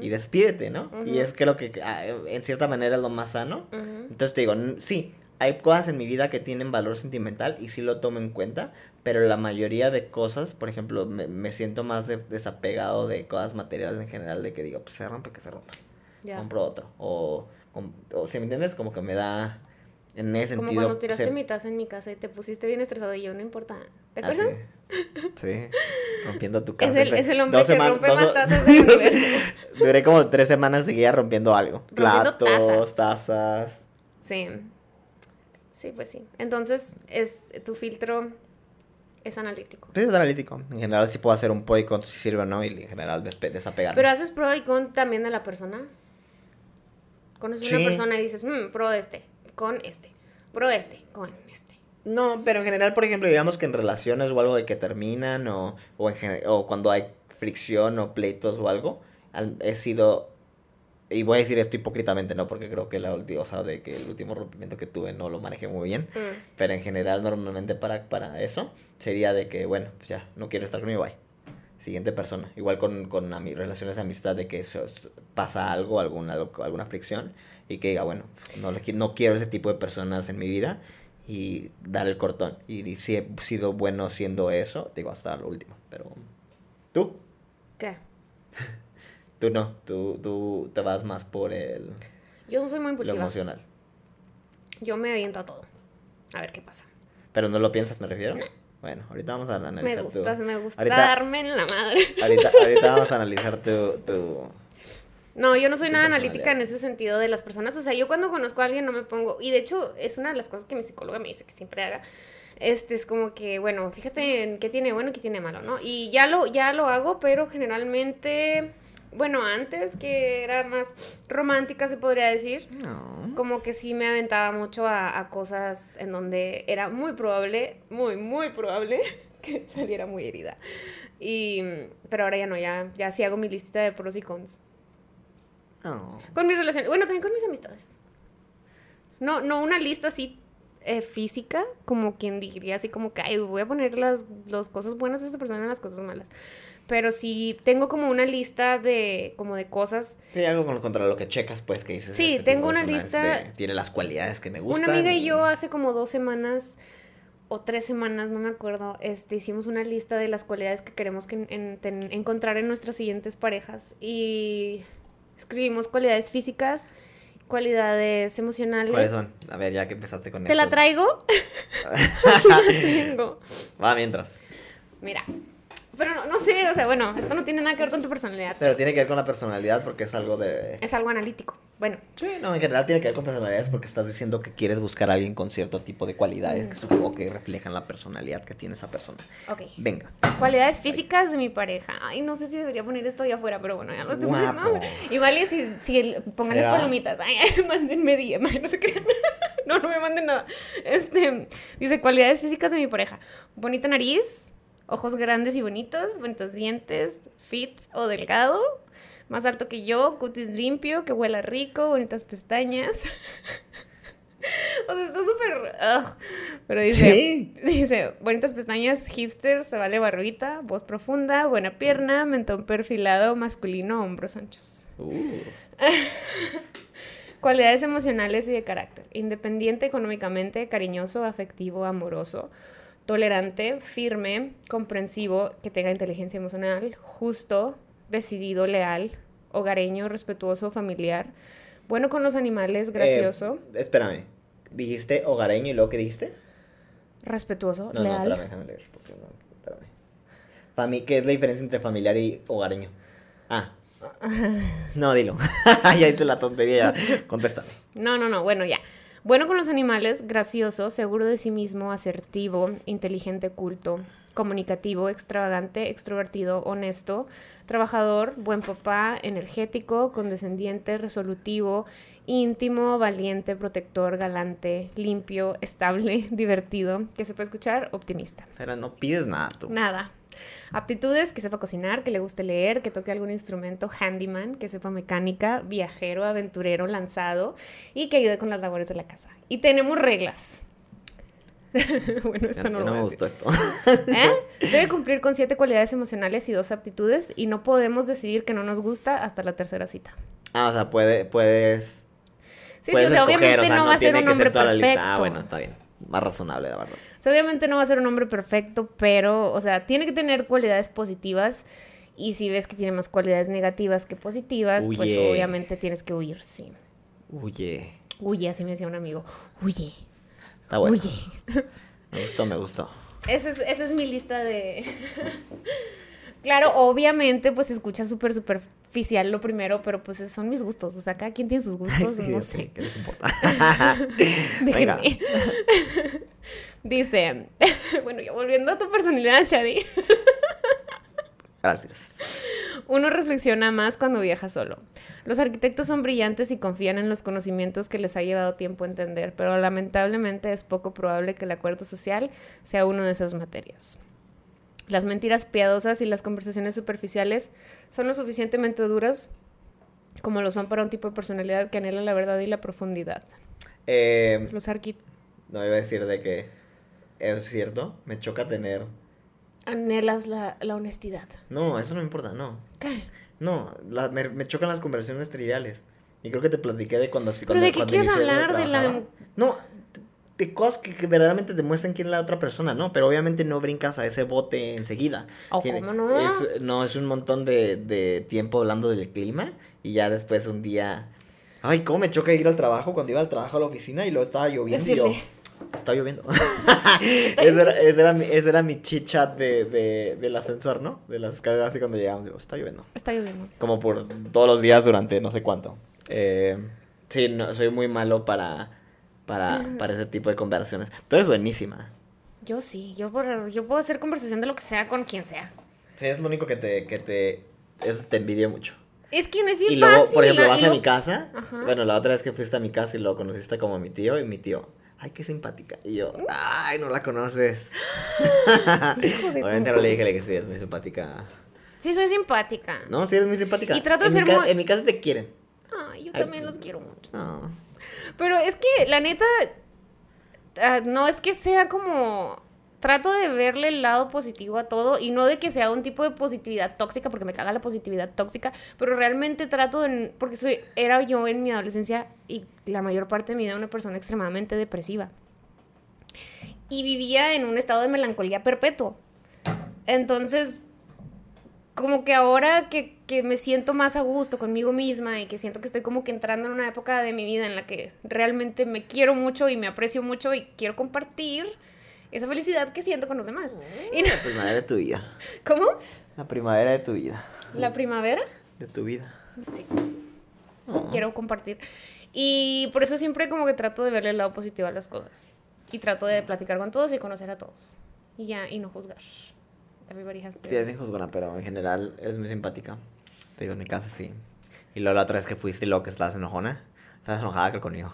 y despídete, ¿no? Y es creo que ah, en cierta manera es lo más sano. Entonces te digo, sí, hay cosas en mi vida que tienen valor sentimental y sí lo tomo en cuenta, pero la mayoría de cosas, por ejemplo, me, me siento más de- desapegado de cosas materiales en general, de que digo, pues se rompe, que se rompa, Ya. compro otro. O, o si me entiendes, como que me da, en ese Como sentido... cuando tiraste se- mi taza en mi casa y te pusiste bien estresado y yo, no importa. ¿Te Ah, acuerdas? Sí, sí, rompiendo tu (laughs) casa. Es el, siempre. es el hombre que rompe dos- más tazas (laughs) del universo. (laughs) Duré como tres semanas seguía rompiendo algo. Rompiendo Platos, tazas. tazas. Sí. Sí, pues sí. Entonces, es tu filtro es analítico. Sí, es analítico. En general sí puedo hacer un pro y con si sirve o no y en general desapegarme. Pero haces pro y con también de la persona. Conoces Sí. una persona y dices, "Mm, pro de este, con este, pro de este, con este. No, pero en general, por ejemplo, digamos que en relaciones o algo de que terminan o, o, en o cuando hay fricción o pleitos o algo, al- he sido, y voy a decir esto hipócritamente, ¿no? Porque creo que la última, o sea, de que el último rompimiento que tuve no lo manejé muy bien, Mm. pero en general normalmente para, para eso sería de que, bueno, pues ya, no quiero estar conmigo, bye. Siguiente persona. Igual con, con ami- relaciones de amistad de que eso- pasa algo, alguna, alguna fricción y que diga, bueno, no, no quiero ese tipo de personas en mi vida y dar el cortón. Y, y si he sido bueno siendo eso, digo hasta lo último. Pero tú, ¿Qué? (laughs) tú no, tú, tú te vas más por el, Yo soy muy lo impulsiva. emocional. Yo me aviento a todo. A ver qué pasa. Pero no lo piensas, me refiero. Bueno, ahorita vamos a analizar Me tu- gusta, me gusta ahorita- darme en la madre. Ahorita, (laughs) ahorita vamos a analizar tu, tu... No, yo no soy nada analítica en ese sentido de las personas. O sea, yo cuando conozco a alguien no me pongo. Y de hecho, es una de las cosas que mi psicóloga me dice que siempre haga. Este es como que, bueno, fíjate en qué tiene bueno y qué tiene malo, ¿no? Y ya lo, ya lo hago, pero generalmente. Bueno, antes que era más romántica, se podría decir. No. Como que sí me aventaba mucho a, a cosas en donde era muy probable, muy, muy probable (laughs) que saliera muy herida. Y, pero ahora ya no, ya, ya sí hago mi lista de pros y cons. No. Con mis relaciones, bueno, también con mis amistades. No, no una lista así eh, física, como quien diría así como que, ay, voy a poner las, las cosas buenas de esta persona y las cosas malas. Pero sí tengo como una lista de, como de cosas. Sí, algo con- contra lo que checas, pues, que dices. Sí, este tengo una lista- de- tiene las cualidades que me gustan. Una amiga y yo hace como dos semanas o tres semanas, no me acuerdo, este, hicimos una lista de las cualidades que queremos que en- en- ten- encontrar en nuestras siguientes parejas. Y escribimos cualidades físicas, cualidades emocionales. ¿Cuáles son? A ver, ya que empezaste con ¿Te la traigo? (laughs) (laughs) La tengo. Va mientras. Mira. Pero no, no sé, o sea, bueno, esto no tiene nada que ver con tu personalidad. Pero tiene que ver con la personalidad porque es algo de... Es algo analítico. Bueno, Sí, no, en general tiene que ver con personalidades porque estás diciendo que quieres buscar a alguien con cierto tipo de cualidades que supongo que reflejan la personalidad que tiene esa persona. ok. Venga. Cualidades físicas de mi pareja. Ay, no sé si debería poner esto allá afuera, pero bueno, ya lo estoy poniendo. Igual y si, si pongan las palomitas. Ay, ay, (laughs) mándenme DM, (laughs) no se crean. (laughs) No, no me manden nada. Este, dice, cualidades físicas de mi pareja. Bonita nariz, ojos grandes y bonitos, bonitos dientes, fit o delgado, más alto que yo, cutis limpio, que huela rico, bonitas pestañas. (laughs) O sea, está súper... Pero dice... Sí. Dice, bonitas pestañas, hipster, se vale barbita, voz profunda, buena pierna, mentón perfilado, masculino, hombros anchos. Uh. (laughs) Cualidades emocionales y de carácter. Independiente económicamente, cariñoso, afectivo, amoroso, tolerante, firme, comprensivo, que tenga inteligencia emocional, justo, decidido, leal, hogareño, respetuoso, familiar, bueno con los animales, gracioso, Eh, espérame. ¿Dijiste hogareño y luego qué dijiste? respetuoso, No, no, leal. espérame, déjame leer. porque no, espérame. Fami- ¿Qué es la diferencia entre familiar y hogareño? Ah. (laughs) No, dilo. (laughs) ya hice la tontería. Contéstame. No, no, no, bueno, ya. Bueno con los animales, gracioso, seguro de sí mismo, asertivo, inteligente, culto, comunicativo, extravagante, extrovertido, honesto, trabajador, buen papá, energético, condescendiente, resolutivo, íntimo, valiente, protector, galante, limpio, estable, (laughs) divertido, que se puede escuchar, optimista. Sara, no pides nada tú. Nada. Aptitudes, que sepa cocinar, que le guste leer, que toque algún instrumento, handyman, que sepa mecánica, viajero, aventurero, lanzado y que ayude con las labores de la casa. Y tenemos reglas. (laughs) bueno, ya no, no, lo me gustó esto. (laughs) ¿Eh? Debe cumplir con siete cualidades emocionales y dos aptitudes y no podemos decidir que no nos gusta hasta la tercera cita. ah, o sea, puede, puedes. Sí, sí, puedes o sea, escoger, obviamente o sea, no va a ser un hombre lista. perfecto. Ah, bueno, está bien. Más razonable, la verdad. O sea, obviamente no va a ser un hombre perfecto, pero, o sea, tiene que tener cualidades positivas. Y si ves que tiene más cualidades negativas que positivas, pues obviamente tienes que huir, sí. Huye. Huye, así me decía un amigo. Huye, Está bueno. huye. Me gustó, me gustó. Esa es, esa es mi lista de... claro, obviamente, pues se escucha súper superficial lo primero, pero pues son mis gustos. O sea, cada quien tiene sus (laughs) gustos, Sí, no sí, sé. ¿Qué les importa? (laughs) Déjenme. (laughs) Dice, bueno, ya volviendo a tu personalidad, Shadi. Gracias. Uno reflexiona más cuando viaja solo. Los arquitectos son brillantes y confían en los conocimientos que les ha llevado tiempo entender, pero lamentablemente es poco probable que el acuerdo social sea una de esas materias. Las mentiras piadosas y las conversaciones superficiales son lo suficientemente duras como lo son para un tipo de personalidad que anhela la verdad y la profundidad. Eh, Los arqui no iba a decir de que es cierto, me choca tener. anhelas la, la honestidad. No, eso no me importa, no. ¿Qué? No, la- me, me chocan las conversaciones triviales. Y creo que te platiqué de cuando... ¿Pero cuando- de qué cuando quieres hablar? ¿De la- trabajaba. No, de cosas que, que verdaderamente te muestran quién es la otra persona, ¿no? Pero obviamente no brincas a ese bote enseguida. Oh, Tiene- ¿cómo no? Es, no, es un montón de, de tiempo hablando del clima y ya después un día... Ay, cómo me choca ir al trabajo cuando iba al trabajo a la oficina y luego estaba lloviendo y yo... Decirle. Está lloviendo. (laughs) (laughs) ese, era, ese, era mi, ese era mi chit chat de, de, del ascensor, ¿no? De las escaleras así cuando llegamos. Digo, está lloviendo. Está lloviendo. Como por todos los días durante no sé cuánto. Eh, sí, no, soy muy malo para, para, para ese tipo de conversaciones. Tú eres buenísima. Yo sí, yo, por- yo puedo hacer conversación de lo que sea con quien sea. Sí, es lo único que te, que te, te envidio mucho. Es que no es bien Y luego, fácil. por ejemplo, la- vas a lo- mi casa. Ajá. Bueno, la otra vez que fuiste a mi casa y lo conociste como mi tío y mi tío. Ay, qué simpática. Y yo, ay, no la conoces. (gasps) (laughs) Hijo de Obviamente no le dije que sí, es muy simpática. Sí, soy simpática. No, sí, es muy simpática. Y trato de En ser muy- En mi casa te quieren. Ay, yo Ay, también pues- los quiero mucho. No. Pero es que, la neta, ah, no es que sea como... Trato de verle el lado positivo a todo y no de que sea un tipo de positividad tóxica, porque me caga la positividad tóxica, pero realmente trato de... Porque soy, era yo en mi adolescencia y la mayor parte de mi vida una persona extremadamente depresiva. Y vivía en un estado de melancolía perpetuo. Entonces, como que ahora que, que me siento más a gusto conmigo misma y que siento que estoy como que entrando en una época de mi vida en la que realmente me quiero mucho y me aprecio mucho y quiero compartir esa felicidad que siento con los demás. Y no- La primavera de tu vida. (laughs) ¿Cómo? La primavera de tu vida. ¿La primavera? De tu vida. Sí, Oh. quiero compartir. Y por eso siempre como que trato de verle el lado positivo a las cosas. Y trato de platicar con todos y conocer a todos. Y ya, y no juzgar. Everybody has Sí, es injuzgona, pero en general eres muy simpática. Te digo, en mi casa sí. Y luego la otra vez que fuiste y luego que estabas enojona. Estabas enojada creo conmigo.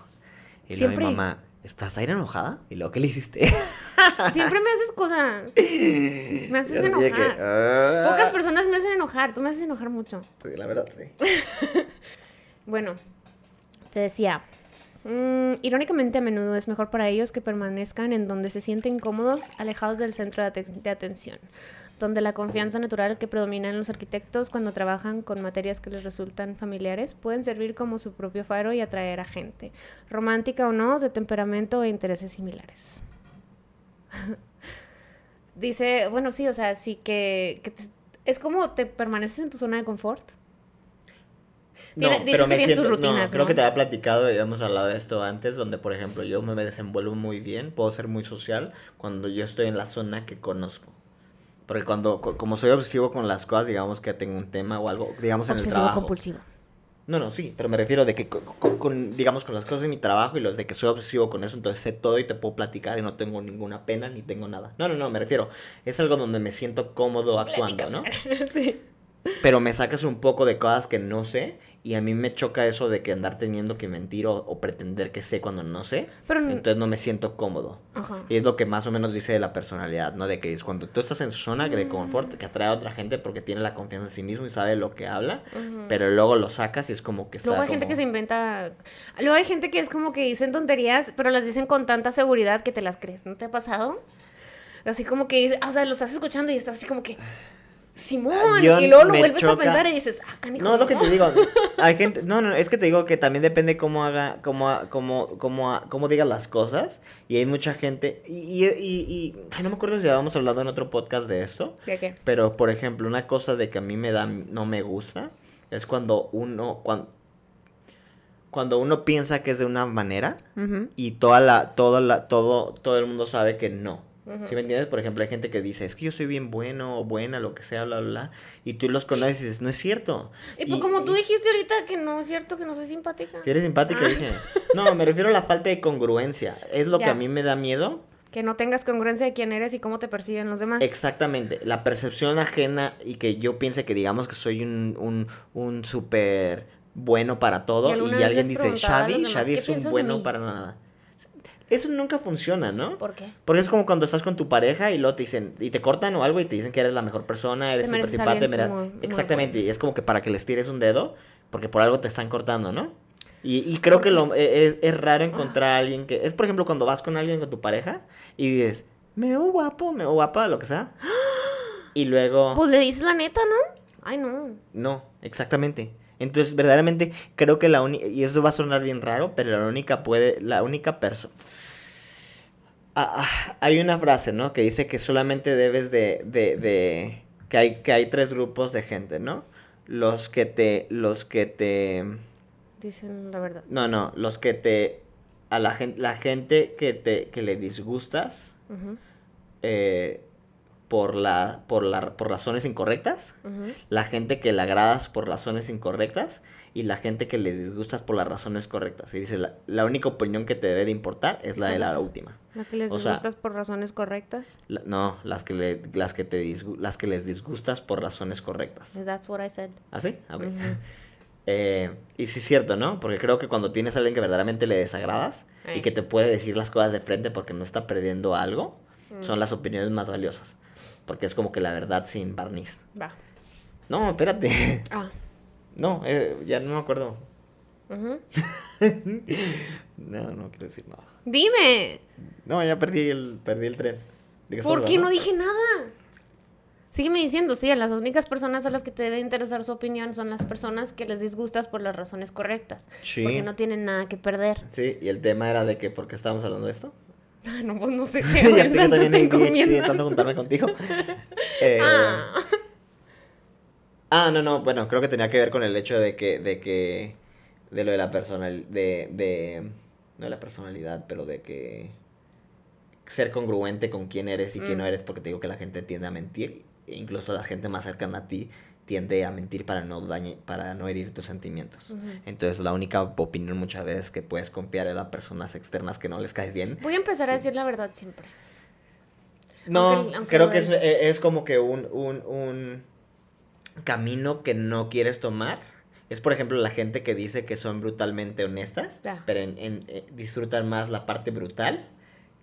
Y luego Siempre. mi mamá, ¿estás ahí enojada? Y luego, ¿qué le hiciste? (laughs) Siempre me haces cosas. (laughs) Me haces Yo enojar. "Ah". Pocas personas me hacen enojar. Tú me haces enojar mucho. Sí, la verdad, sí. (laughs) Bueno, te decía, Mm, irónicamente, a menudo es mejor para ellos que permanezcan en donde se sienten cómodos, alejados del centro de, aten- de atención, donde la confianza natural que predomina en los arquitectos cuando trabajan con materias que les resultan familiares pueden servir como su propio faro y atraer a gente, romántica o no, de temperamento e intereses similares. (laughs) Dice, bueno, sí, o sea, sí que, que te- es como te permaneces en tu zona de confort. Tiene- dices que tienes tus rutinas, creo ¿no? que te había platicado y habíamos hablado de esto antes, donde por ejemplo yo me desenvuelvo muy bien, puedo ser muy social cuando yo estoy en la zona que conozco. Porque cuando, co- como soy obsesivo con las cosas, digamos que tengo un tema o algo, digamos en el Obsesivo trabajo. compulsivo. No, no, sí, pero me refiero de que con, digamos, con las cosas de mi trabajo y los de que soy obsesivo con eso, entonces sé todo y te puedo platicar y no tengo ninguna pena ni tengo nada. No, no, no, me refiero, es algo donde me siento cómodo actuando, ¿no? (laughs) sí. Pero me sacas un poco de cosas que no sé y a mí me choca eso de que andar teniendo que mentir o, o pretender que sé cuando no sé, Pero, entonces no me siento cómodo. ajá. Y es lo que más o menos dice de la personalidad, ¿no? De que es cuando tú estás en su zona de confort, que atrae a otra gente porque tiene la confianza en sí mismo y sabe lo que habla, pero luego lo sacas y es como que está Luego hay gente que se inventa. Luego hay gente que es como que dicen tonterías, pero las dicen con tanta seguridad que te las crees. ¿No te ha pasado? Así como que, o sea, lo estás escuchando y estás así como que. Simón. Yo y luego lo vuelves a choca- pensar y dices, ah, canijo. No, es lo que te digo. (laughs) Hay gente, no, no, es que te digo que también depende cómo haga, cómo, cómo, cómo, cómo digas las cosas. Y hay mucha gente, y, y, y, y- ay, no me acuerdo si habíamos hablado en otro podcast de esto. ¿Qué, qué? Pero, por ejemplo, una cosa de que a mí me da, no me gusta, es cuando uno, cuando, cuando uno piensa que es de una manera Ujú, y toda la, toda la, todo, todo el mundo sabe que no. Ujú. ¿Sí me entiendes? Por ejemplo, hay gente que dice, es que yo soy bien bueno o buena, lo que sea, bla, bla, bla. Y tú los conoces y dices, no es cierto. Y pues Y- como tú dijiste ahorita que no es cierto que no soy simpática. Si eres simpática, Ah. dije. No, me refiero a la falta de congruencia. Es lo que a mí me da miedo. Que no tengas congruencia de quién eres y cómo te perciben los demás. Exactamente. La percepción ajena y que yo piense que digamos que soy un, un, un súper bueno para todo. ¿Y Y, alguien dice, Shadi, Shadi "¿Qué es un bueno mí?" para nada. Eso nunca funciona, ¿no? ¿Por qué? Porque es como cuando estás con tu pareja y luego te dicen, y te cortan o algo y te dicen que eres la mejor persona, eres súper simpática. muy- Exactamente, bueno. y es como que para que les tires un dedo, porque por algo te están cortando, ¿no? Y, y creo que lo, e- es, es raro encontrar a alguien que... Es por ejemplo cuando vas con alguien, con tu pareja, y dices, me veo guapo, me veo guapa, lo que sea. (gasps) Y luego... Pues le dices la neta, ¿no? Ay, no. No, exactamente. Entonces, verdaderamente, creo que la única, y eso va a sonar bien raro, pero la única puede, la única persona... hay una frase, ¿no? Que dice que solamente debes de, de, de, que hay, que hay tres grupos de gente, ¿no? Los que te, los que te, Dicen la verdad. no, no, los que te, a la gente, la gente que te, que le disgustas, Ujú, eh, por la, por la, por razones incorrectas, la gente que le agradas por razones incorrectas y la gente que le disgustas por las razones correctas. Y dice, la, la única opinión que te debe de importar es la de la última. ¿No que les O sea- disgustas por razones correctas? La- no, las que, le, las, que te disgu- las que les disgustas por razones correctas. That's what I said. ¿Ah, sí? Ah, ok. Ujú. (laughs) Eh, y sí es cierto, ¿no? Porque creo que cuando tienes a alguien que verdaderamente le desagradas y que te puede decir las cosas de frente porque no está perdiendo algo, Mm. son las opiniones más valiosas. Porque es como que la verdad sin barniz. Va. No, espérate. (laughs) Ah. No, eh, ya no me acuerdo. ujú. (laughs) No, no quiero decir nada. Dime. No, ya perdí el, perdí el tren. ¿De qué ¿Por qué no dije nada? Sígueme diciendo, sí, a las únicas personas a las que te debe interesar su opinión son las personas que les disgustas por las razones correctas. Sí. Porque no tienen nada que perder. Sí, y el tema era de que, ¿por qué estábamos hablando de esto? Ah, (laughs) no, pues no sé (laughs) ya qué. sé que pensando, también intentando juntarme contigo. (laughs) Eh, Ah. Ah, no, no, bueno, creo que tenía que ver con el hecho de que, de que, de lo de la personal, de, de, no de la personalidad, pero de que ser congruente con quién eres y quién Mm. no eres, porque te digo que la gente tiende a mentir, e incluso la gente más cercana a ti tiende a mentir para no dañe, para no herir tus sentimientos. Ujú. Entonces la única opinión muchas veces que puedes confiar es a personas externas que no les caes bien. Voy a empezar a decir la verdad siempre. No, Aunque- aunque creo que es, del- e- es como que un, un, un camino que no quieres tomar. Es, por ejemplo, la gente que dice que son brutalmente honestas, Ya. pero en, en- eh, disfrutan más la parte brutal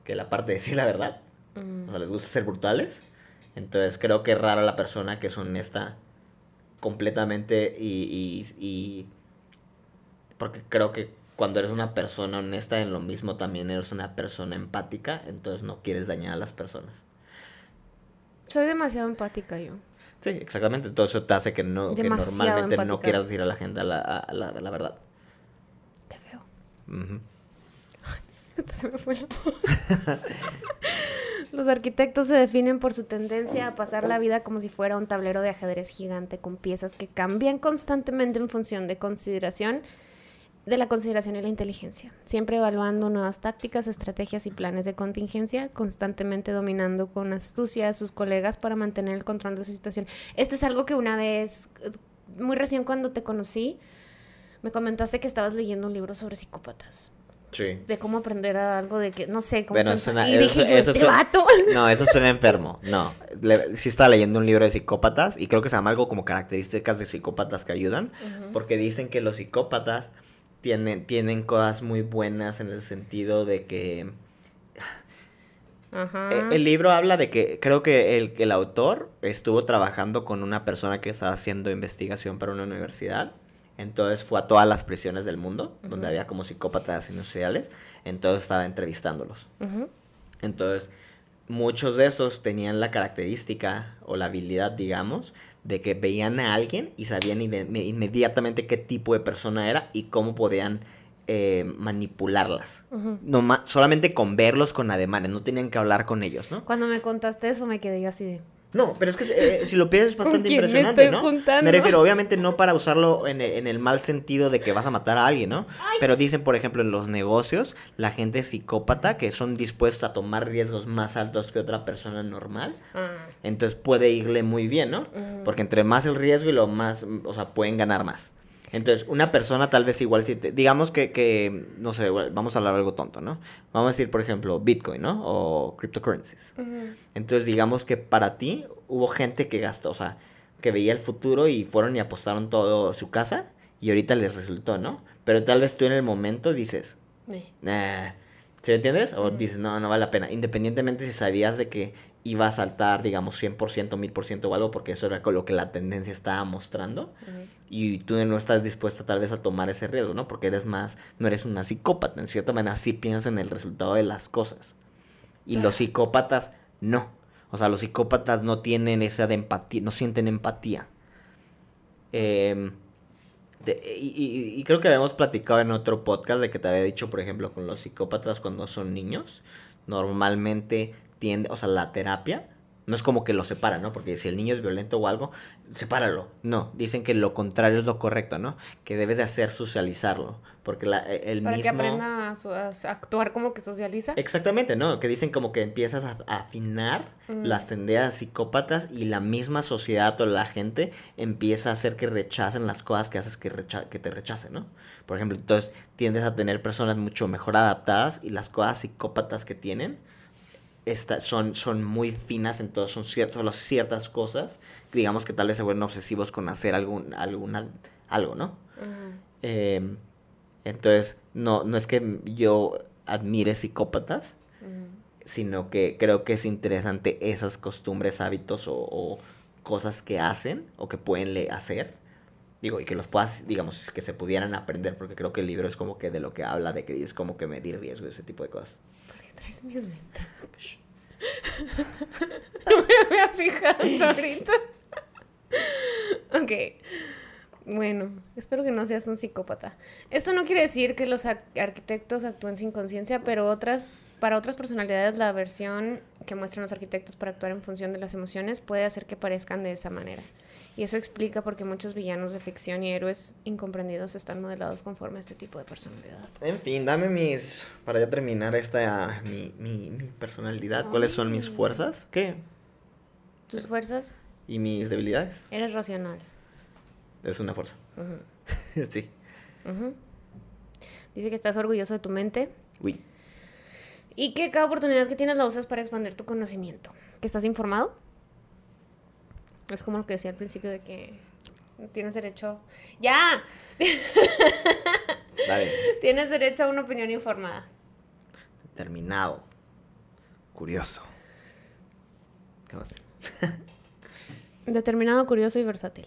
que la parte de decir la verdad. Mm. O sea, les gusta ser brutales. Entonces, creo que es rara la persona que es honesta completamente y, y, y- Porque creo que cuando eres una persona honesta, en lo mismo también eres una persona empática, entonces no quieres dañar a las personas. Soy demasiado empática yo. Sí, exactamente. Todo eso te hace que, no, que normalmente no quieras decir a la gente la, a- la, la verdad. Qué feo. Ujú. Se me fue la. Los arquitectos se definen por su tendencia a pasar la vida como si fuera un tablero de ajedrez gigante con piezas que cambian constantemente en función de consideración de la consideración y la inteligencia, siempre evaluando nuevas tácticas, estrategias y planes de contingencia, constantemente dominando con astucia a sus colegas para mantener el control de la situación. Esto es algo que una vez, muy recién cuando te conocí, me comentaste que estabas leyendo un libro sobre psicópatas Sí. de cómo aprender a algo de que no sé cómo Bueno, y eso- dije eso este suena- vato (laughs) No, eso suena enfermo. No. Le- sí estaba leyendo un libro de psicópatas y creo que se llama algo como características de psicópatas que ayudan. Porque dicen que los psicópatas tienen, tienen cosas muy buenas en el sentido de que... Ajá. Eh, El libro habla de que creo que el, el autor estuvo trabajando con una persona que estaba haciendo investigación para una universidad. Entonces fue a todas las prisiones del mundo, donde había como psicópatas industriales. Entonces estaba entrevistándolos. Entonces, muchos de esos tenían la característica o la habilidad, digamos, de que veían a alguien y sabían inmediatamente qué tipo de persona era y cómo podían eh, manipularlas. Solamente con verlos con ademanes, no tenían que hablar con ellos, ¿no? Cuando me contaste eso me quedé yo así de... No, pero es que eh, si lo piensas es bastante quién me impresionante, estoy ¿no? juntando? Me refiero, obviamente, no para usarlo en el, en el mal sentido de que vas a matar a alguien, ¿no? Pero dicen, por ejemplo, en los negocios, la gente psicópata que son dispuestos a tomar riesgos más altos que otra persona normal, Ah. entonces puede irle muy bien, ¿no? Porque entre más el riesgo y lo más, o sea, pueden ganar más. Entonces, una persona tal vez igual, si te- digamos que, que, no sé, vamos a hablar algo tonto, ¿no? Vamos a decir, por ejemplo, Bitcoin, ¿no? O cryptocurrencies. Ujú. Entonces, digamos que para ti hubo gente que gastó, o sea, que veía el futuro y fueron y apostaron todo su casa y ahorita les resultó, ¿no? Pero tal vez tú en el momento dices, Eh. nah, ¿sí me entiendes? O dices, no, no vale la pena, independientemente si sabías de que iba a saltar, digamos, 100%, 1000% o algo, porque eso era con lo que la tendencia estaba mostrando y tú no estás dispuesta tal vez a tomar ese riesgo, ¿no? Porque eres más, no eres una psicópata, en cierta manera sí piensas en el resultado de las cosas. Y los psicópatas no. O sea, los psicópatas no tienen esa de empatía, no sienten empatía. Em, de- y, y- y creo que habíamos platicado en otro podcast de que te había dicho, por ejemplo, con los psicópatas cuando son niños, normalmente o sea, la terapia no es como que lo separan, ¿no? Porque si el niño es violento o algo, sepáralo. No, dicen que lo contrario es lo correcto, ¿no? Que debes de hacer socializarlo, porque la, e, el Para mismo... que aprenda a, actuar como que socializa. Exactamente, ¿no? Que dicen como que empiezas a, a afinar Mm. las tendencias psicópatas y la misma sociedad o la gente empieza a hacer que rechacen las cosas que haces que, recha- que te rechacen, ¿no? Por ejemplo, entonces tiendes a tener personas mucho mejor adaptadas y las cosas psicópatas que tienen esta- son, son muy finas, entonces son ciertos, las ciertas cosas, digamos que tal vez se vuelven obsesivos con hacer algún, alguna, algo, ¿no? Eh, entonces, no, no es que yo admire psicópatas, sino que creo que es interesante esas costumbres, hábitos o, o cosas que hacen o que pueden le- hacer. Digo, y que los puedas, digamos, que se pudieran aprender, porque creo que el libro es como que de lo que habla, de que es como que medir riesgo y ese tipo de cosas. ¿Por qué traes mis lentes? (laughs) No me voy a fijar hasta ahorita. ok. Bueno, espero que no seas un psicópata. Esto no quiere decir que los ar- arquitectos actúen sin conciencia, pero otras, para otras personalidades la versión que muestran los arquitectos para actuar en función de las emociones puede hacer que parezcan de esa manera. Y eso explica por qué muchos villanos de ficción y héroes incomprendidos están modelados conforme a este tipo de personalidad. En fin, dame mis. Para ya terminar esta. Mi, mi, mi personalidad. ¿Cuáles son mis fuerzas? ¿Qué? ¿Tus fuerzas? ¿Y mis debilidades? Eres racional. Es una fuerza. (laughs) Sí. Ujú. Dice que estás orgulloso de tu mente Uy. y que cada oportunidad que tienes la usas para expandir tu conocimiento. ¿Que estás informado? Es como lo que decía al principio de que tienes derecho... ¡Ya! Dale. (laughs) Tienes derecho a una opinión informada. Terminado. Curioso. ¿Qué más? (laughs) Determinado, curioso y versátil.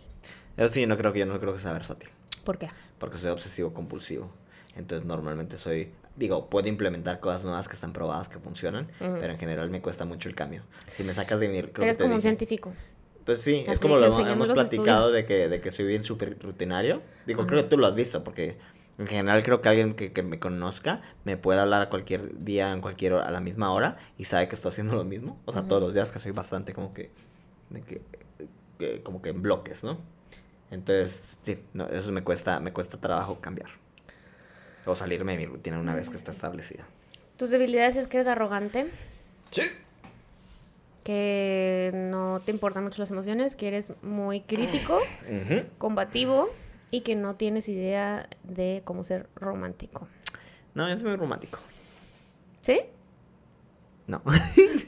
Eso sí, no creo que yo no creo que sea versátil. ¿Por qué? Porque soy obsesivo compulsivo. Entonces normalmente soy, digo, puedo implementar cosas nuevas que están probadas que funcionan, pero en general me cuesta mucho el cambio. Si me sacas de mi... Eres como un científico. Pues sí, es como lo hemos, platicado estudios. de que, de que soy bien súper rutinario. Digo, Ajá. creo que tú lo has visto, porque en general creo que alguien que, que me conozca me puede hablar a cualquier día, en cualquier hora, a la misma hora, y sabe que estoy haciendo lo mismo. O sea, todos los días que soy bastante como que, de que, que- como que en bloques, ¿no? Entonces, sí, no, eso me cuesta, me cuesta trabajo cambiar. O salirme de mi rutina una vez que está establecida. Tus debilidades es que eres arrogante, Sí. Que no te importan mucho las emociones, que eres muy crítico, combativo y que no tienes idea de cómo ser romántico. No, es muy romántico. ¿Sí? No. (laughs)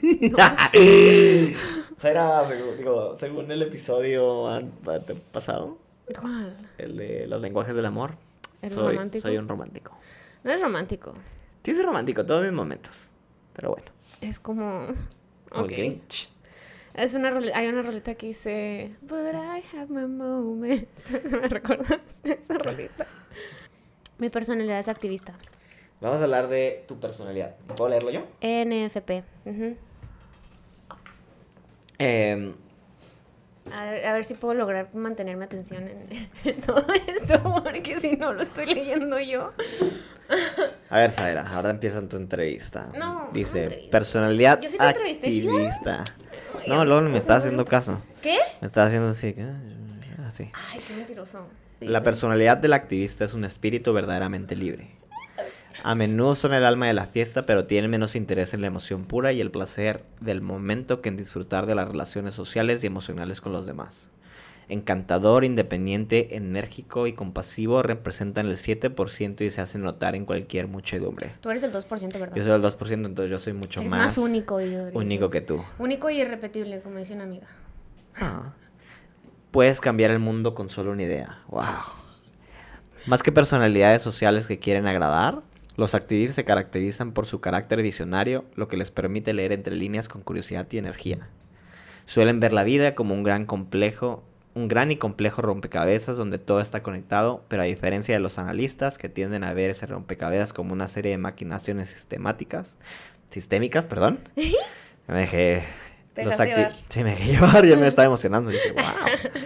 Será, según, digo, según el episodio pasado, ¿Cuál? el de los lenguajes del amor, ¿Eres soy, romántico? soy un romántico. No eres romántico. Sí, soy romántico, todos mis momentos. Pero bueno, Es como... como Ok. el Grinch. Es una hay una rolita que dice But I have my moments. (laughs) ¿Me recordaste esa rolita? Mi personalidad es activista. Vamos a hablar de tu personalidad. ¿Puedo leerlo yo? NFP. ujú. Em, a, ver, a ver si puedo lograr mantener mi atención en, (laughs) en todo esto, porque si no lo estoy leyendo yo. a ver, Zaira, ahora empieza tu entrevista. No, no Dice, entrevista. personalidad Yo sí te entrevisté, Sheila. activista. No, luego me estás haciendo caso. ¿Qué? Me estás haciendo así. Así. Ay, qué mentiroso. La personalidad del activista es un espíritu verdaderamente libre. A menudo son el alma de la fiesta, pero tienen menos interés en la emoción pura y el placer del momento que en disfrutar de las relaciones sociales y emocionales con los demás. Encantador, independiente, enérgico y compasivo, representan el 7% y se hacen notar en cualquier muchedumbre. Tú eres el 2%, ¿verdad? Yo soy el 2%, entonces yo soy mucho Eres más, más único. y único que tú. Único y irrepetible, como dice una amiga. Ah. Puedes cambiar el mundo con solo una idea. Wow. (laughs) Más que personalidades sociales que quieren agradar, los activistas se caracterizan por su carácter visionario, lo que les permite leer entre líneas con curiosidad y energía. Suelen ver la vida como un gran complejo, un gran y complejo rompecabezas donde todo está conectado, pero a diferencia de los analistas que tienden a ver ese rompecabezas como una serie de maquinaciones sistemáticas, sistémicas, perdón. (laughs) Me dejé los. Sí, me dejé llevar, yo me estaba (laughs) emocionando. Dije, wow. (laughs)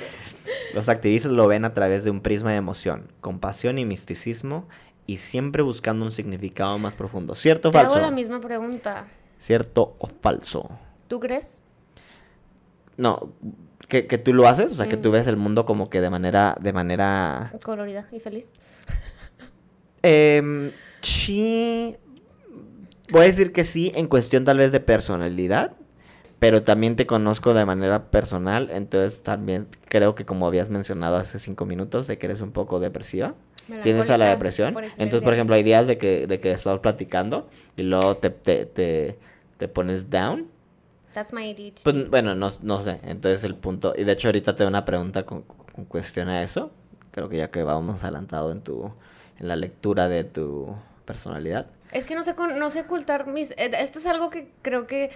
Los activistas lo ven a través de un prisma de emoción, compasión y misticismo, y siempre buscando un significado más profundo. ¿Cierto o Te falso? hago la misma pregunta. ¿Cierto o falso? ¿Tú crees? No, que, que tú lo haces, o sea, que tú Mm. ves el mundo como que de manera, de manera... Colorida y feliz. (laughs) Em, sí, voy a decir que sí, en cuestión tal vez de personalidad, pero también te conozco de manera personal, entonces también creo que como habías mencionado hace cinco minutos, de que eres un poco depresiva. Tienes a la depresión. por Entonces, por ejemplo, hay días de que, de que estás platicando y luego te, te, te, te pones down. That's my ADHD. Pues, bueno, no, no sé. Entonces el punto... Y de hecho ahorita tengo una pregunta con, con cuestión a eso. Creo que ya que vamos adelantado en tu... En la lectura de tu personalidad. Es que no sé, con- no sé ocultar mis... eh, Esto es algo que creo que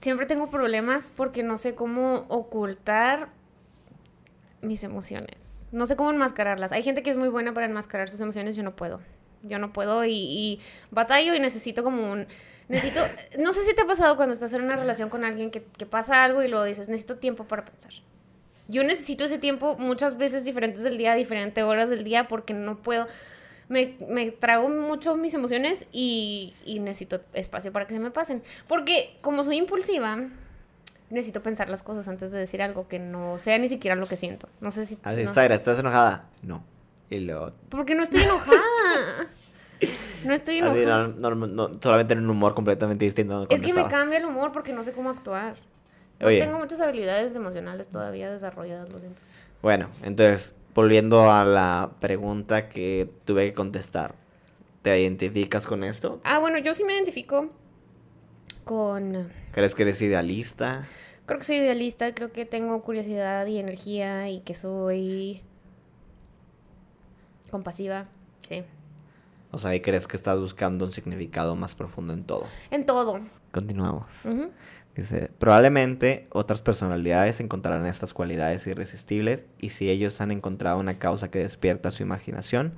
siempre tengo problemas porque no sé cómo ocultar mis emociones. No sé cómo enmascararlas. Hay gente que es muy buena para enmascarar sus emociones, yo no puedo. Yo no puedo y, y batallo y necesito como un... Necesito... (laughs) No sé si te ha pasado cuando estás en una relación con alguien que, que pasa algo y luego dices, necesito tiempo para pensar. Yo necesito ese tiempo muchas veces diferentes del día, diferentes horas del día, porque no puedo. Me, me trago mucho mis emociones y, y necesito espacio para que se me pasen. Porque como soy impulsiva, necesito pensar las cosas antes de decir algo que no sea ni siquiera lo que siento. No sé si... Así, no- ¿estás enojada? No. Y luego... Porque no estoy enojada. No estoy enojada. no, no, no, solamente en un humor completamente distinto. Es que me estabas. cambia el humor porque no sé cómo actuar. No Oye. tengo muchas habilidades emocionales todavía desarrolladas, lo siento. Bueno, entonces, volviendo a la pregunta que tuve que contestar. ¿Te identificas con esto? Ah, bueno, yo sí me identifico con... ¿Crees que eres idealista? Creo que soy idealista, creo que tengo curiosidad y energía y que soy compasiva, sí. O sea, ¿y crees que estás buscando un significado más profundo en todo? En todo. Continuamos. Dice, probablemente otras personalidades encontrarán estas cualidades irresistibles y si ellos han encontrado una causa que despierta su imaginación,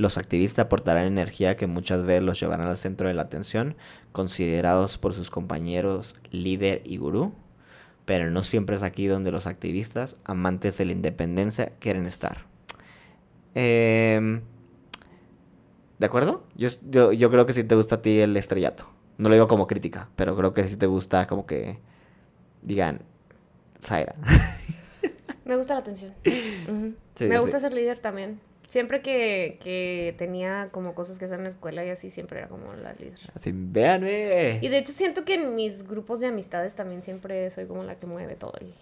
Los activistas aportarán energía que muchas veces los llevarán al centro de la atención, considerados por sus compañeros líder y gurú. Pero no siempre es aquí donde los activistas, amantes de la independencia, quieren estar. Em, ¿De acuerdo? Yo, yo, yo creo que sí te gusta a ti el estrellato. No lo digo como crítica, pero creo que sí te gusta como que digan, Zaira. (laughs) Me gusta la atención. (laughs) Sí, Me gusta ser líder también. Siempre que, que tenía como cosas que hacer en la escuela y así, siempre era como la líder. Así, véanme. Y de hecho siento que en mis grupos de amistades también siempre soy como la que mueve todo el,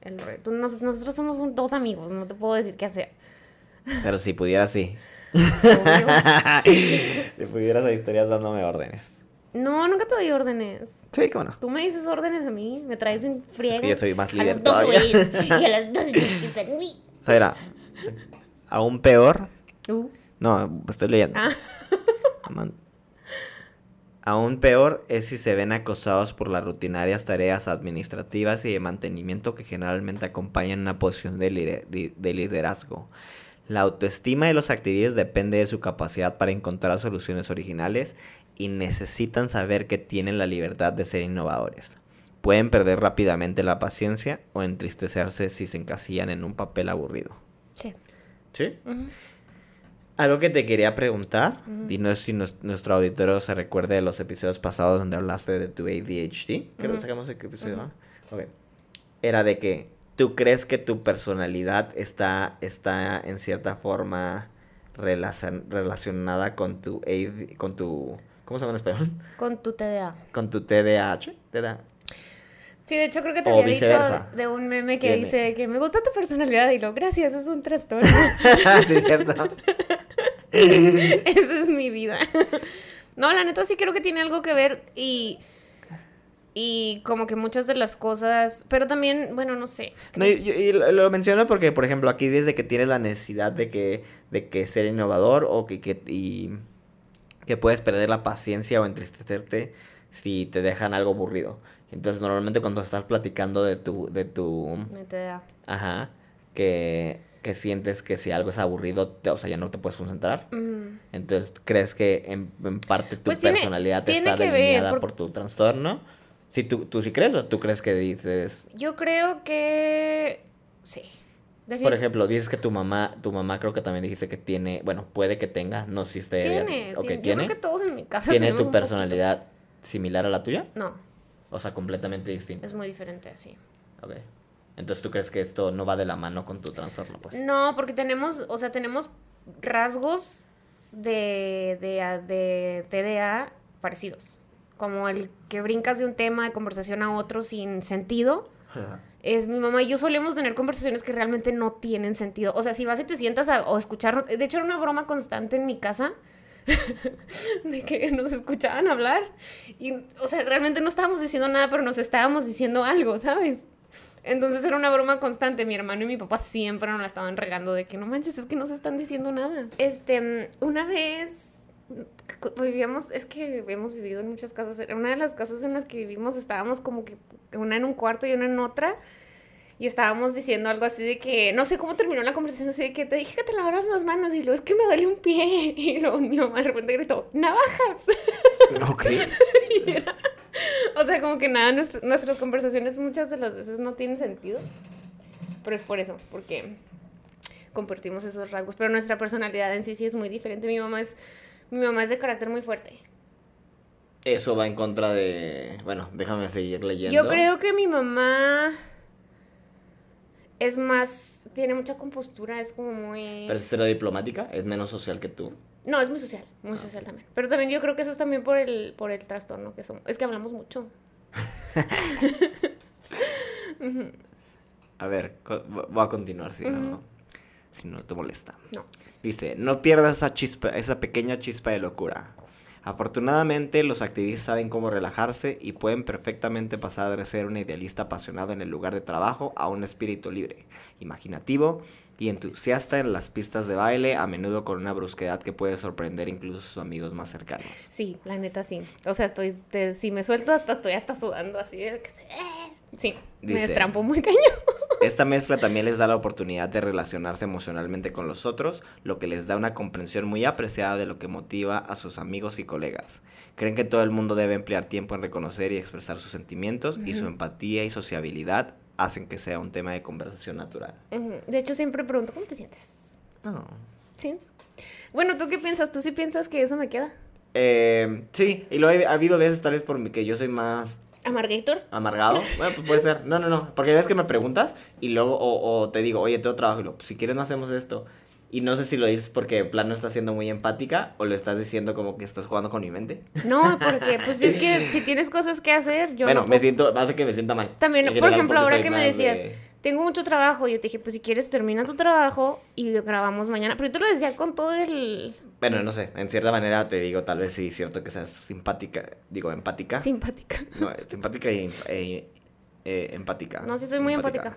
el nos- nosotros somos un- dos amigos, no te puedo decir qué hacer. Pero si pudiera, sí. (laughs) Si pudieras, ahí estarías dándome órdenes. No, nunca te doy órdenes. Sí, cómo no. Tú me dices órdenes a mí, me traes en friega. que yo soy más A líder las dos todavía. a y a las dos estar en mí. Zaira, aún peor. Uh, No, estoy leyendo. Ah. (laughs) Aún peor es si se ven acosados por las rutinarias tareas administrativas y de mantenimiento que generalmente acompañan una posición de- de liderazgo. La autoestima de los activistas depende de su capacidad para encontrar soluciones originales y necesitan saber que tienen la libertad de ser innovadores. Pueden perder rápidamente la paciencia o entristecerse si se encasillan en un papel aburrido. sí. ¿Sí? Algo que te quería preguntar, y no sé si nos- nuestro auditorio se recuerde de los episodios pasados donde hablaste de tu ADHD, que Ujú. sacamos el episodio. ¿no? Ok. Era de que tú crees que tu personalidad está, está en cierta forma relacion- relacionada con tu AD con tu, ¿cómo se llama en español? Con tu TDA. Con tu TDAH, TDA. Sí, de hecho creo que te O había dicho de un meme que dice que me gusta tu personalidad y lo gracias, es un trastorno. (laughs) sí, es cierto. (laughs) Esa es mi vida. (laughs) No, la neta sí creo que tiene algo que ver y y como que muchas de las cosas, pero también, bueno, no sé. No, y, y- y lo lo menciono porque, por ejemplo, aquí desde que tienes la necesidad de que, de que ser innovador o que, que, y que puedes perder la paciencia o entristecerte si te dejan algo aburrido. Entonces, normalmente cuando estás platicando de tu, de tu, ajá, que, que sientes que si algo es aburrido, te- o sea, ya no te puedes concentrar. Mm. Entonces, ¿crees que en, en parte tu Pues tiene- personalidad tiene está ver, delineada por- por tu trastorno? Si tú, tú sí crees o tú crees que dices, Yo creo que sí. Por ejemplo, dices que tu mamá, tu mamá creo que también dijiste que tiene, bueno, puede que tenga, no sé si esté, tiene, ok, tiene. Yo tiene, creo que todos en mi casa tiene tu poquito. personalidad similar a la tuya, No, o sea, completamente distinta, es muy diferente así. ok. Entonces, ¿tú crees que esto no va de la mano con tu trastorno, pues? No, porque tenemos, o sea, tenemos rasgos de, de, de TDA parecidos. Como el que brincas de un tema de conversación a otro sin sentido. Es mi mamá y yo solemos tener conversaciones que realmente no tienen sentido. O sea, si vas y te sientas a, o escuchar, de hecho era una broma constante en mi casa (laughs) de que nos escuchaban hablar y, o sea, realmente no estábamos diciendo nada, pero nos estábamos diciendo algo, ¿sabes? Entonces era una broma constante. Mi hermano y mi papá siempre nos la estaban regando de que no manches, es que no se están diciendo nada. Este, una vez vivíamos, es que hemos vivido en muchas casas. En una de las casas en las que vivimos estábamos como que una en un cuarto y una en otra. Y estábamos diciendo algo así de que, no sé cómo terminó la conversación, así de que te dije que te lavaras las manos y luego es que me duele un pie. (laughs) Y luego mi mamá de repente gritó, navajas. (laughs) Ok. (laughs) Y era- o sea, como que nada, nuestro- nuestras conversaciones muchas de las veces no tienen sentido. Pero es por eso, porque compartimos esos rasgos. Pero nuestra personalidad en sí sí es muy diferente. Mi mamá es, mi mamá es de carácter muy fuerte. Eso va en contra de, bueno, déjame seguir leyendo. Yo creo que mi mamá es más, tiene mucha compostura, es como muy... Pero es cero diplomática, es menos social que tú. No, es muy social, muy social también. Pero también yo creo que eso es también por el, por el trastorno que somos. Es que hablamos mucho. (laughs) A ver, voy a continuar si no, Ujú. si no te molesta. No. Dice, no pierdas esa chispa, esa pequeña chispa de locura. Afortunadamente, los activistas saben cómo relajarse y pueden perfectamente pasar de ser un idealista apasionado en el lugar de trabajo a un espíritu libre, imaginativo y entusiasta en las pistas de baile, a menudo con una brusquedad que puede sorprender incluso a sus amigos más cercanos. Sí, la neta sí. O sea, estoy, si me suelto hasta estoy hasta sudando así. eh. Sí, me destrampo muy cañón. (laughs) Esta mezcla también les da la oportunidad de relacionarse emocionalmente con los otros, lo que les da una comprensión muy apreciada de lo que motiva a sus amigos y colegas. Creen que todo el mundo debe emplear tiempo en reconocer y expresar sus sentimientos y su empatía y sociabilidad hacen que sea un tema de conversación natural. De hecho, siempre pregunto, ¿cómo te sientes? No. Sí. Bueno, ¿tú qué piensas? ¿Tú sí piensas que eso me queda? Eh, sí, y lo he ha habido veces tal vez por mi que yo soy más ¿Amargator? amargado. (laughs) Bueno, pues puede ser. No, no, no. Porque ves que me preguntas y luego o, o te digo, oye, tengo trabajo y luego, pues, si quieres no hacemos esto. Y no sé si lo dices porque de plano estás siendo muy empática o lo estás diciendo como que estás jugando con mi mente. No, porque pues es que (laughs) si tienes cosas que hacer, yo bueno, no me puedo- siento, hace que me sienta mal. También, En por ejemplo, ahora que me decías, de- tengo mucho trabajo, yo te dije, pues si quieres termina tu trabajo y grabamos mañana. Pero yo te lo decía con todo el Bueno, no sé, en cierta manera te digo, tal vez sí, cierto que seas simpática, digo, empática. simpática. No, simpática y eh, eh, empática. No, sí soy muy empática.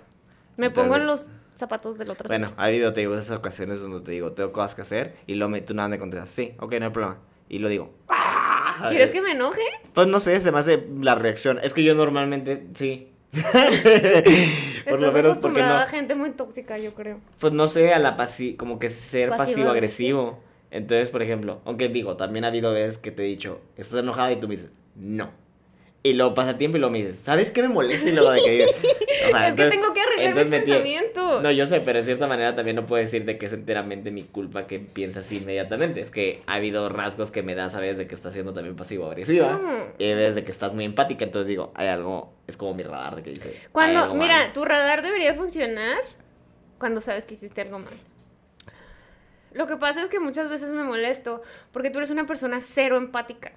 Me pongo en los zapatos del otro. Bueno, ha habido, te digo, esas ocasiones donde te digo, tengo cosas que hacer y luego me, tú nada me contestas, sí, ok, no hay problema. Y lo digo, ¡ah! ¿Quieres que me enoje? Pues no sé, se me hace la reacción. Es que yo normalmente, sí. (laughs) Por lo menos porque no. a gente muy tóxica, yo creo. Pues no sé, a la pasi como que ser Pasivo pasivo-agresivo. Entonces, por ejemplo, aunque digo, también ha habido veces que te he dicho, estás enojada y tú me dices, no. Y luego pasa tiempo y luego me dices, ¿sabes qué me molesta? Y luego de que dices, sea, es que tengo que arreglar mis pensamientos. No, yo sé, pero de cierta manera también no puedo decirte que es enteramente mi culpa que piensa así inmediatamente. Es que ha habido rasgos que me da, ¿sabes? De que estás siendo también pasivo-agresiva. Y hay veces de que estás muy empática, entonces digo, hay algo, es como mi radar de que dice. Cuando, mira, mal. tu radar debería funcionar cuando sabes que hiciste algo mal. Lo que pasa es que muchas veces me molesto porque tú eres una persona cero empática.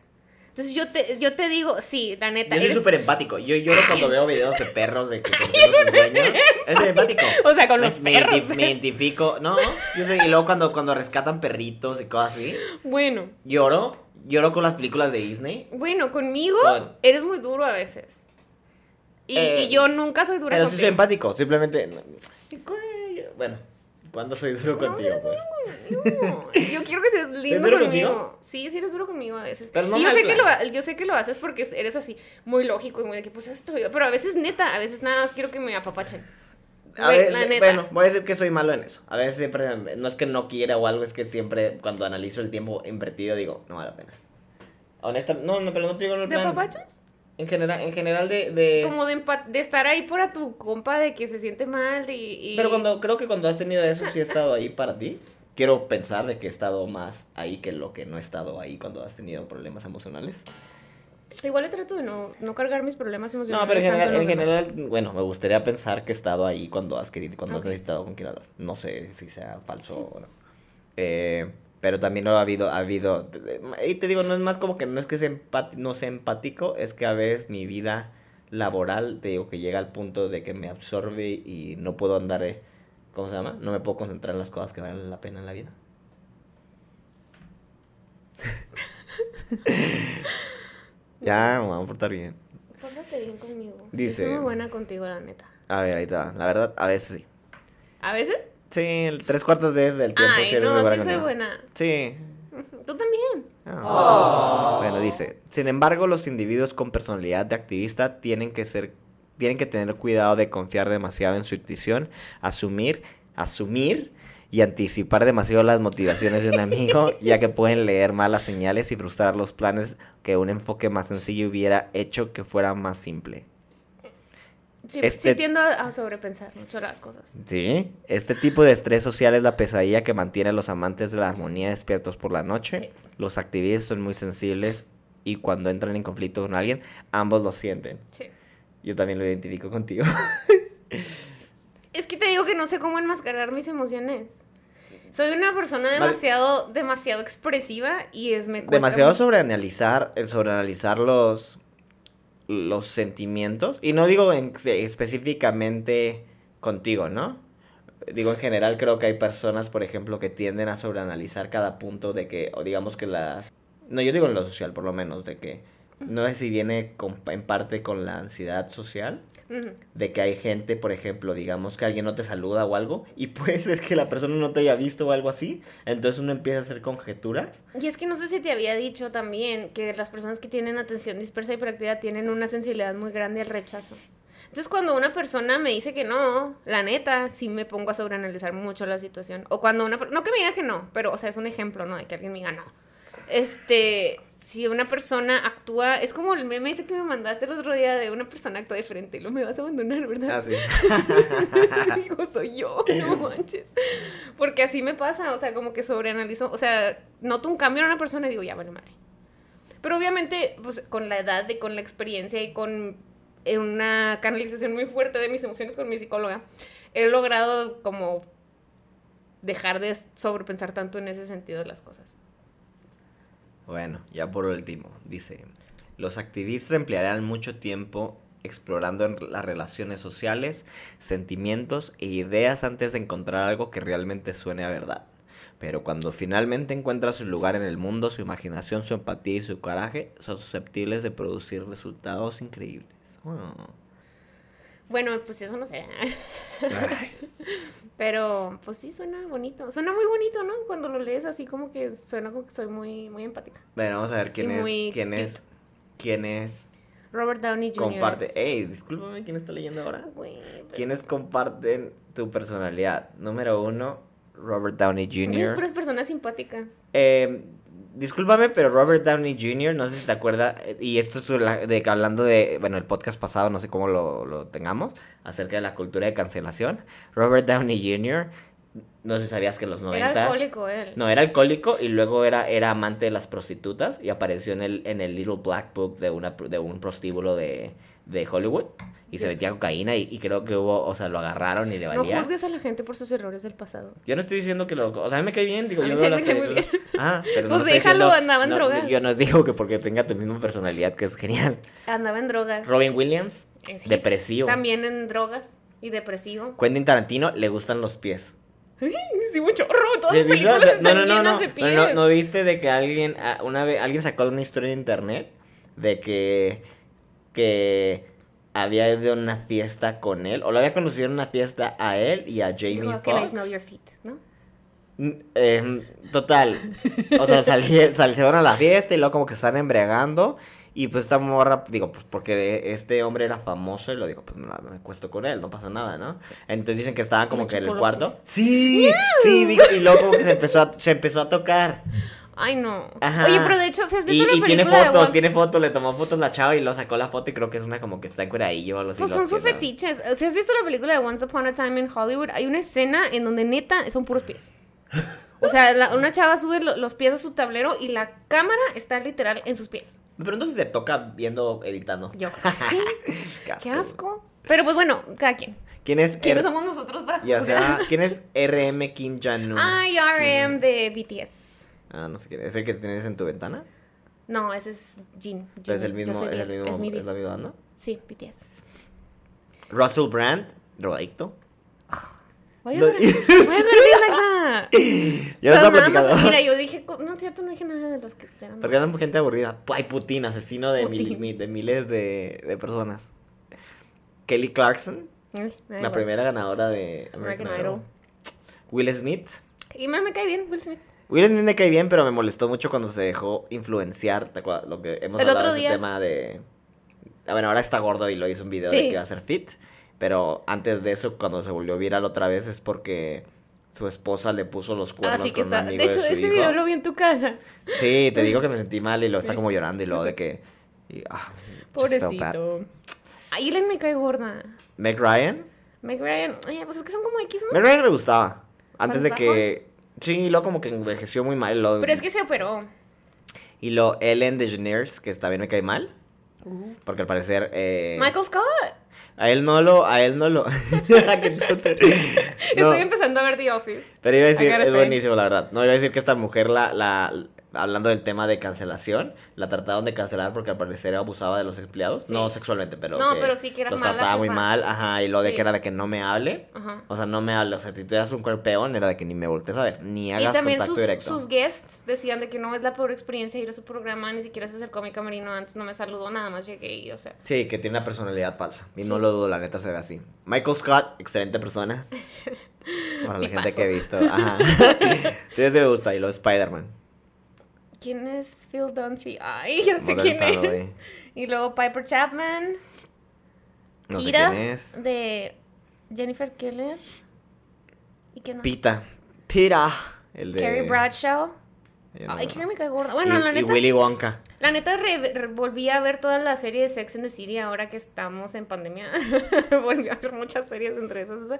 Entonces yo te, yo te digo, sí, la neta, Yo soy eres... súper empático. Yo lloro cuando veo videos de perros de que (laughs) sus dueños. Es ser empático. O sea, con Me- los me, perros, me identifico. No, yo y luego cuando, cuando rescatan perritos y cosas así, Bueno, lloro. Lloro con las películas de Disney. bueno, conmigo Con- eres muy duro a veces. Y, Eh, y yo nunca soy dura Pero sí contigo. soy empático, simplemente. no- Bueno, ¿cuándo soy duro No, contigo? seas pues? (laughs) Yo quiero que seas lindo duro conmigo. Sí, sí eres duro conmigo a veces. Pero no y yo sé, que lo, yo sé que lo haces porque eres así, muy lógico y muy de que pues esto, pero a veces neta, a veces nada más quiero que me apapachen. A Güey, veces- la neta. Bueno, voy a decir que soy malo en eso. A veces siempre, no es que no quiera o algo, es que siempre cuando analizo el tiempo invertido digo, no vale la pena. Honesta, no, no, pero no te digo el ¿De plan. apapachos? En general, en general de, de- Como de, de estar ahí para tu compa de que se siente mal y... y- Pero cuando, creo que cuando has tenido eso, sí he estado ahí para ti. Quiero pensar de que he estado más ahí que lo que no he estado ahí cuando has tenido problemas emocionales. Igual yo trato de no, no cargar mis problemas emocionales No, pero en general, en bueno, me gustaría pensar que he estado ahí cuando has querido, cuando has necesitado con quien hablar. No sé si sea falso o no. Eh, pero también no ha habido, ha habido, y te digo, no es más como que no es que sea no sea empático, es que a veces mi vida laboral, te digo, que llega al punto de que me absorbe y no puedo andar, eh, ¿cómo se llama? No me puedo concentrar en las cosas que valen la pena en la vida. (laughs) ya, me voy a portar bien. Pórtate bien conmigo. Dice- Soy muy buena contigo, la neta. A ver, ahí está. La verdad, a veces sí. ¿A veces? Sí, el tres cuartos de del tiempo. Ay, sí no, buena sí soy buena. Sí. Tú también. Ah. Bueno, dice, sin embargo, los individuos con personalidad de activista tienen que ser, tienen que tener cuidado de confiar demasiado en su intuición, asumir, asumir y anticipar demasiado las motivaciones de un amigo, (laughs) ya que pueden leer malas señales y frustrar los planes que un enfoque más sencillo hubiera hecho que fuera más simple. Sí, Este- sí tiendo a sobrepensar mucho las cosas. Sí, este tipo de estrés social es la pesadilla que mantiene a los amantes de la armonía despiertos por la noche. Sí. Los activistas son muy sensibles y cuando entran en conflicto con alguien, ambos lo sienten. Sí. Yo también lo identifico contigo. (laughs) Es que te digo que no sé cómo enmascarar mis emociones. Soy una persona demasiado, demasiado expresiva y es me cuesta Demasiado sobreanalizar, el sobreanalizar los, los sentimientos. Y no digo en- específicamente contigo, ¿no? Digo, en general creo que hay personas, por ejemplo, que tienden a sobreanalizar cada punto de que, o digamos que las... No, yo digo en lo social, por lo menos, de que... No sé si viene en parte con la ansiedad social, De que hay gente, por ejemplo, digamos que alguien no te saluda o algo, y (laughs) puede ser que la persona no te haya visto o algo así, entonces uno empieza a hacer conjeturas. Y es que no sé si te había dicho también que las personas que tienen atención dispersa y hiperactividad tienen una sensibilidad muy grande al rechazo. Entonces, cuando una persona me dice que no, la neta, sí me pongo a sobreanalizar mucho la situación. O cuando una... No que me diga que no, pero, o sea, es un ejemplo, ¿no? De que alguien me diga no. Este, si una persona actúa... Es como el meme ese que me mandaste el otro día de una persona actúa diferente lo me vas a abandonar, ¿verdad? Ah, sí. (laughs) Digo, soy yo, no (laughs) manches. Porque así me pasa, o sea, como que sobreanalizo, o sea, noto un cambio en una persona y digo, ya, vale, madre. Pero obviamente, pues con la edad y con la experiencia y con una canalización muy fuerte de mis emociones con mi psicóloga, he logrado como dejar de sobrepensar tanto en ese sentido de las cosas. Bueno, ya por último, dice, los activistas emplearán mucho tiempo explorando las relaciones sociales, sentimientos e ideas antes de encontrar algo que realmente suene a verdad. Pero cuando finalmente encuentra su lugar en el mundo, su imaginación, su empatía y su coraje son susceptibles de producir resultados increíbles. Oh. Bueno, pues eso no sé. (laughs) Pero pues sí suena bonito. Suena muy bonito, ¿no? Cuando lo lees así como que suena como que soy muy, muy empática. Bueno, vamos a ver quién Y es. ¿Quién es? ¿Quién es? Robert Downey Jr. Comparte. es- Ey, discúlpame, ¿quién está leyendo ahora? Güey, pero- ¿Quiénes comparten tu personalidad? Número uno, Robert Downey Es Jr. puras personas simpáticas. Eh, discúlpame, pero Robert Downey Jr., no sé si te acuerdas, eh, y esto es de que hablando de, bueno, el podcast pasado, no sé cómo lo, lo tengamos, acerca de la cultura de cancelación. Robert Downey Jr., no sé si sabías que en los Era noventas... alcohólico él. No, era alcohólico y luego era, era amante de las prostitutas y apareció en el, en el Little Black Book de, una, de un prostíbulo de, de Hollywood y se metía cocaína y, y creo que hubo, o sea, lo agarraron y le No valía. juzgues a la gente por sus errores del pasado. Yo no estoy diciendo que lo... O sea, a mí me cae bien, digo, A yo mí me cae muy películas. Ah, pero Pues no déjalo, diciendo- andaba en no, drogas. Yo no digo que porque tenga tu misma personalidad, que es genial. Andaba en drogas. Robin Williams, Es- depresivo. También en drogas y depresivo. Quentin Tarantino, le gustan los pies. Sí, mucho horror. Todas ¿Sí las películas no, están no, no, llenas no, de no, pies. no, ¿no viste de que alguien, ah, una vez, alguien sacó una historia en internet de que, que había ido a una fiesta con él, o lo había conocido en una fiesta a él y a Jamie Dijo, Can I Foxx. smell your feet? ¿No? Mm, em, total, o sea, salí- (laughs) sal- se van a la fiesta y luego como que están embriagando y pues esta morra, digo, pues porque este hombre era famoso y lo digo, pues me, me acuesto con él, no pasa nada, ¿no? Entonces dicen que estaban como que en el cuarto. pies. Sí, sí, y luego como que se empezó a, se empezó a tocar. Ay, no. Ajá. Oye, pero de hecho, ¿si has Y, visto la y tiene película de fotos, tiene fotos, le tomó fotos la chava y lo sacó la foto y creo que es una como que está en curadillo o algo. Pues son sus fetiches. Si has visto la película de Once Upon a Time in Hollywood, hay una escena en donde neta son puros pies. O sea, la- una chava sube lo- los pies a su tablero y la cámara está literal en sus pies. Pero entonces te toca viendo, editando. Yo, (laughs) sí, Qué qué asco. Pero pues bueno, cada quien. ¿Quién es? ¿Quiénes R- somos nosotros para Ya sea, ¿quién es RM Kim Jong-un? Ay, RM de BTS. Ah, no sé quién es. ¿Es el que tienes en tu ventana? No, ese es Jin. Jin es el mismo, es el mismo, es mi es la misma banda. Sí, BTS. Russell Brand, drogadicto. No- gonna be like that? Ya lo más, platicando. mira, yo dije, no es cierto, no dije nada de los que eran. (laughs) Porque eran gente aburrida. Ay, Putin, asesino de, Putin. miles de, de personas. Kelly Clarkson, Ay, la primera ganadora de American, American Idol. Idol. Will Smith. Y me, me cae bien, Will Smith. Will me cae bien, pero me molestó mucho cuando se dejó influenciar. ¿Te acuerdas? Lo que hemos El hablado otro día. tema de. Ah, bueno, ahora está gordo y lo hizo un video de Sí. que iba a ser fit. Pero antes de eso, cuando se volvió viral otra vez, es porque su esposa le puso los cuernos Ah, que con está. un amigo De hecho, su ese hijo. video lo vi en tu casa. Sí, te digo que me sentí mal y lo (laughs) está Sí. como llorando y luego de que. y, ah. Pobrecito. A Ellen me cae gorda. Meg Ryan. Meg Ryan, oye, pues es que son como X, ¿no? Meg Ryan me gustaba. Antes de ¿Para que. Sí, y luego como que envejeció muy mal. lo- Pero es que se operó. Y lo Ellen DeGeneres, que también me cae mal. Porque al parecer. eh, Michael Scott. A él no lo. A él no lo. (laughs) No, Estoy empezando a ver The Office. pero iba a decir. Es buenísimo, la verdad. No, iba a decir que esta mujer la. la hablando del tema de cancelación, la trataron de cancelar porque al parecer abusaba de los empleados. Sí. No sexualmente, pero. No, pero sí que era los mala trataba muy mal. Ajá, y lo de Sí. que era de que no me hable. Ajá. O sea, no me hable. O sea, si te das un cuerpeón, era de que ni me voltees a ver. Ni Y hagas también contacto sus, directo. sus guests decían de que no es la peor experiencia ir a su programa, ni siquiera se acercó a mi camerino antes, no me saludó, nada más llegué y, o sea. Sí, que tiene una personalidad falsa. Y no lo dudo, la neta se ve así. Michael Scott, excelente persona. (laughs) Para la gente que he visto. Ajá. (laughs) sí, me gusta. Y luego Spider-Man. ¿Quién es Phil Dunphy? Ay, (laughs) ya sé Modern quién Family. es. Y luego Piper Chapman. No sé quién es. de Jennifer Keller. ¿Y quién más? Pita. Pita. El de... Carrie Bradshaw. No- Ay, Carrie me cae gorda. Bueno, y, la y neta. Willy Wonka. La neta, re- re- volví a ver toda la serie de Sex and the City ahora que estamos en pandemia. (laughs) volví a ver muchas series entre esas. esa.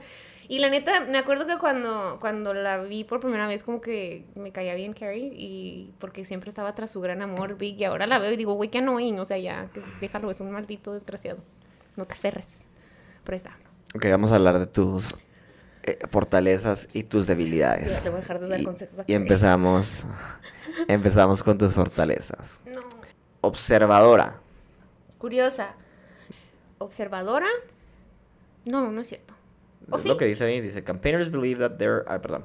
Y la neta, me acuerdo que cuando, cuando la vi por primera vez, como que me caía bien Carrie. Y porque siempre estaba tras su gran amor, Big. Y ahora la veo y digo, güey, qué annoying. O sea, ya, que déjalo, es un maldito desgraciado. No te aferres. Pero ahí está. Ok, vamos a hablar de tus eh, fortalezas y tus debilidades. Ya, le voy a dejar de dar Y- consejos a Y Carrie. empezamos, (laughs) empezamos con tus fortalezas. No. Observadora. Curiosa. Observadora. No, no es cierto. ¿O Es sí? lo que dice ahí, dice, campaigners believe that they're... Ah, perdón.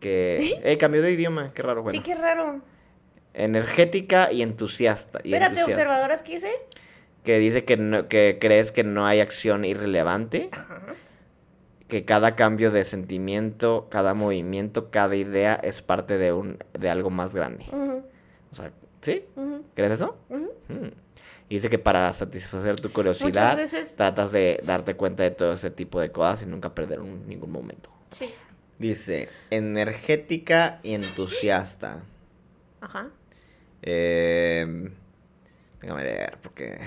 Que... Eh, cambió de idioma, qué raro, bueno. Sí, qué raro. Energética y entusiasta. y Espérate, entusiasta. observadoras, ¿qué hice? Que dice que, no- que crees que no hay acción irrelevante. Ajá. Que cada cambio de sentimiento, cada movimiento, cada idea es parte de, un, de algo más grande. O sea, ¿sí? ¿Crees eso? Mm. Y dice que para satisfacer tu curiosidad, veces. tratas de darte cuenta de todo ese tipo de cosas y nunca perder un- ningún momento. Sí. Dice, energética y entusiasta. Ajá. Eh, déjame leer, porque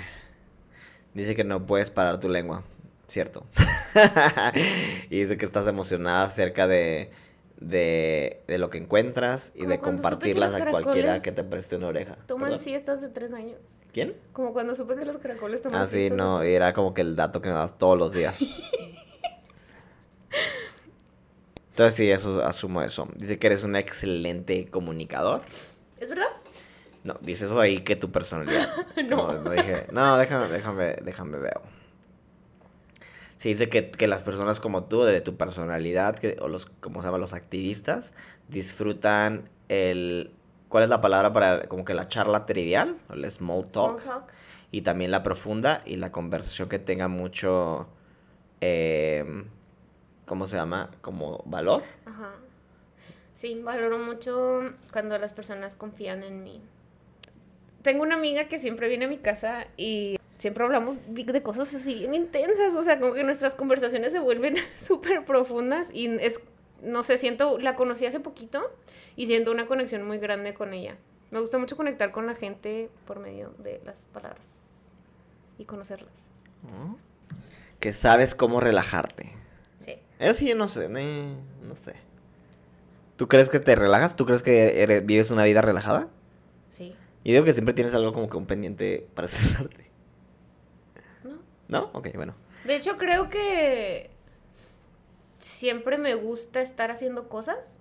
dice que no puedes parar tu lengua, cierto. (laughs) y dice que estás emocionada acerca de, de, de lo que encuentras y Como de compartirlas a cualquiera que te preste una oreja. Toman siestas de tres años. ¿Quién? Como cuando supe que los caracoles toman Ah, sí, no, era como que el dato que me das todos los días. (laughs) Entonces sí, eso asumo eso. Dice que eres un excelente comunicador. ¿Es verdad? No, dice eso ahí que tu personalidad. (laughs) No. no. dije, no, déjame, déjame, déjame veo. Sí, dice que, que las personas como tú, de tu personalidad, que, o los, como se llama, los activistas, disfrutan el, ¿cuál es la palabra para, como que la charla trivial? El small talk. Small talk. Y también la profunda y la conversación que tenga mucho, eh, ¿cómo se llama? Como valor. Ajá. Sí, valoro mucho cuando las personas confían en mí. Tengo una amiga que siempre viene a mi casa y siempre hablamos de cosas así bien intensas, o sea, como que nuestras conversaciones se vuelven (laughs) súper profundas y es, no sé, siento, la conocí hace poquito y siento una conexión muy grande con ella. Me gusta mucho conectar con la gente por medio de las palabras y conocerlas. Que sabes cómo relajarte. Sí. Eso sí, yo no sé, no sé. ¿Tú crees que te relajas? ¿Tú crees que eres- vives una vida relajada? Sí. Yo digo que siempre tienes algo como que un pendiente para estresarte. ¿No? ¿No? Ok, bueno. De hecho, creo que siempre me gusta estar haciendo cosas,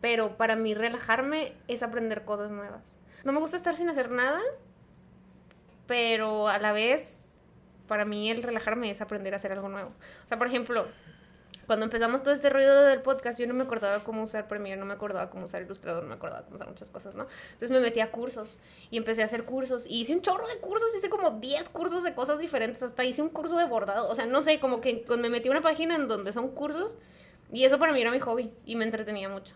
pero para mí relajarme es aprender cosas nuevas. No me gusta estar sin hacer nada, pero a la vez, para mí el relajarme es aprender a hacer algo nuevo. O sea, por ejemplo, cuando empezamos todo este ruido del podcast, yo no me acordaba cómo usar Premiere, no me acordaba cómo usar Illustrator, no me acordaba cómo usar muchas cosas, ¿no? Entonces me metí a cursos y empecé a hacer cursos y hice un chorro de cursos, hice como 10 cursos de cosas diferentes, hasta hice un curso de bordado, o sea, no sé, como que me metí a una página en donde son cursos y eso para mí era mi hobby y me entretenía mucho.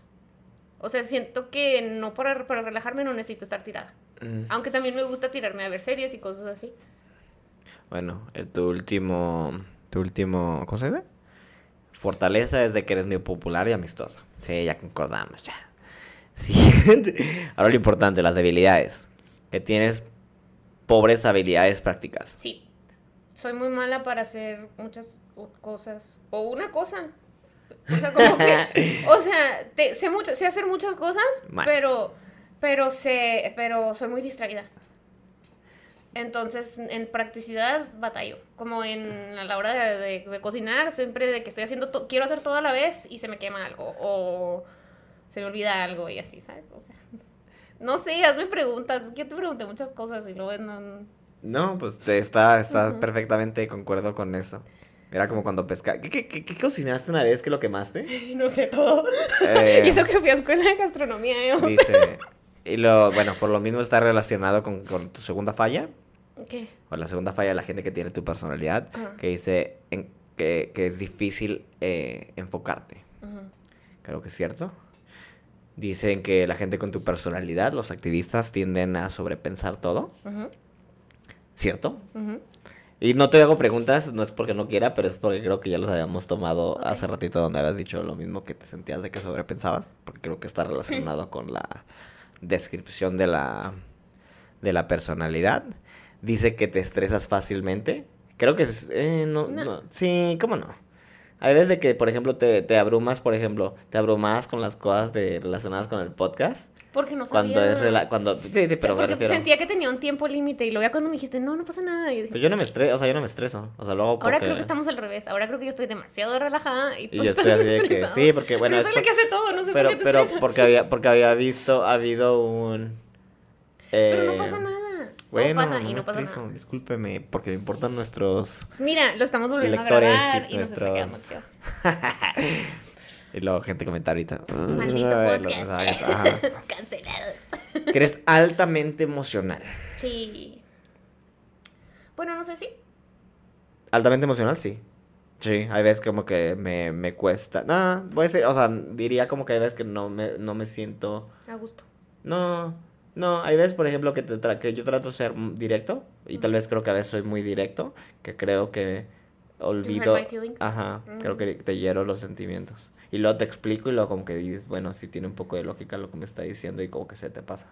O sea, siento que no para, para relajarme no necesito estar tirada. Mm, Aunque también me gusta tirarme a ver series y cosas así. Bueno, tu último, tu último, ¿cómo se dice? Fortaleza es de que eres muy popular y amistosa. Sí, ya concordamos, ya. Siguiente. (laughs) Ahora lo importante, las debilidades. Que tienes pobres habilidades prácticas. Sí. Soy muy mala para hacer muchas cosas. O una cosa. O sea, como que. (laughs) O sea, te- sé, mucho, sé hacer muchas cosas, Mal. pero. Pero sé. Pero soy muy distraída. Entonces, en practicidad batallo. Como en a la hora de, de- de cocinar, siempre de que estoy haciendo to- quiero hacer todo a la vez y se me quema algo. O se me olvida algo y así, ¿sabes? O sea, (laughs) no sé, hazme preguntas. Yo te pregunté muchas cosas y luego no. No, pues está, está perfectamente de concuerdo con eso. Era como cuando pesca. ¿Qué, qué, qué- qué cocinaste una vez que lo quemaste? (laughs) No sé todo. Eh, (laughs) y eso que fui a escuela de gastronomía, ¿eh? Dice. Y lo, bueno, por lo mismo está relacionado con, con tu segunda falla. ¿Qué? O la segunda falla de la gente que tiene tu personalidad. Ajá. Que dice en- que, que es difícil eh, enfocarte. Ujú. Creo que es cierto. Dicen que la gente con tu personalidad, los activistas, tienden a sobrepensar todo. Ujú. ¿Cierto? Y no te hago preguntas, no es porque no quiera, pero es porque creo que ya los habíamos tomado hace ratito donde habías dicho lo mismo que te sentías de que sobrepensabas, porque creo que está relacionado con la descripción de la de la personalidad. Dice que te estresas fácilmente. Creo que es, eh, no, No. no. Sí, ¿cómo no? Hay veces de que, por ejemplo, te, te abrumas, por ejemplo, te abrumas con las cosas de, relacionadas con el podcast. Porque no sabía. Cuando es rela cuando sí, sí, O sea, pero me porque sentía que tenía un tiempo límite y luego ya cuando me dijiste, no, no pasa nada. Y dije, Pues yo no me estreso, o sea, yo no me estreso. O sea, luego ahora porque- creo que estamos al revés. Ahora creo que yo estoy demasiado relajada y tú Y yo estás estoy así que sí, porque bueno, Pero es es la por- que hace todo, no sé pero por qué te pero porque había porque había visto ha habido un Pero no eh, pasa nada. Bueno, no pasa y no pasa estreso, nada. discúlpeme, porque me importan nuestros Mira, lo estamos volviendo a y grabar y, nos está nuestros- chido. (laughs) y luego gente comenta ahorita. Maldito Ay, los podcast. ajá. (laughs) Cancelados. Que eres altamente emocional. Sí. Bueno, no sé si. Altamente emocional, sí. Sí, hay veces como que me, me cuesta. No, puede ser, o sea, diría como que hay veces que no me, no me siento A gusto. No, no, hay veces, por ejemplo, que, te tra- que yo trato de ser directo, y tal vez creo que a veces soy muy directo, que creo que olvido... my feelings? Ajá, creo Mm. que te hiero los sentimientos. Y luego te explico y luego como que dices, bueno, sí tiene un poco de lógica lo que me está diciendo y como que se te pasa.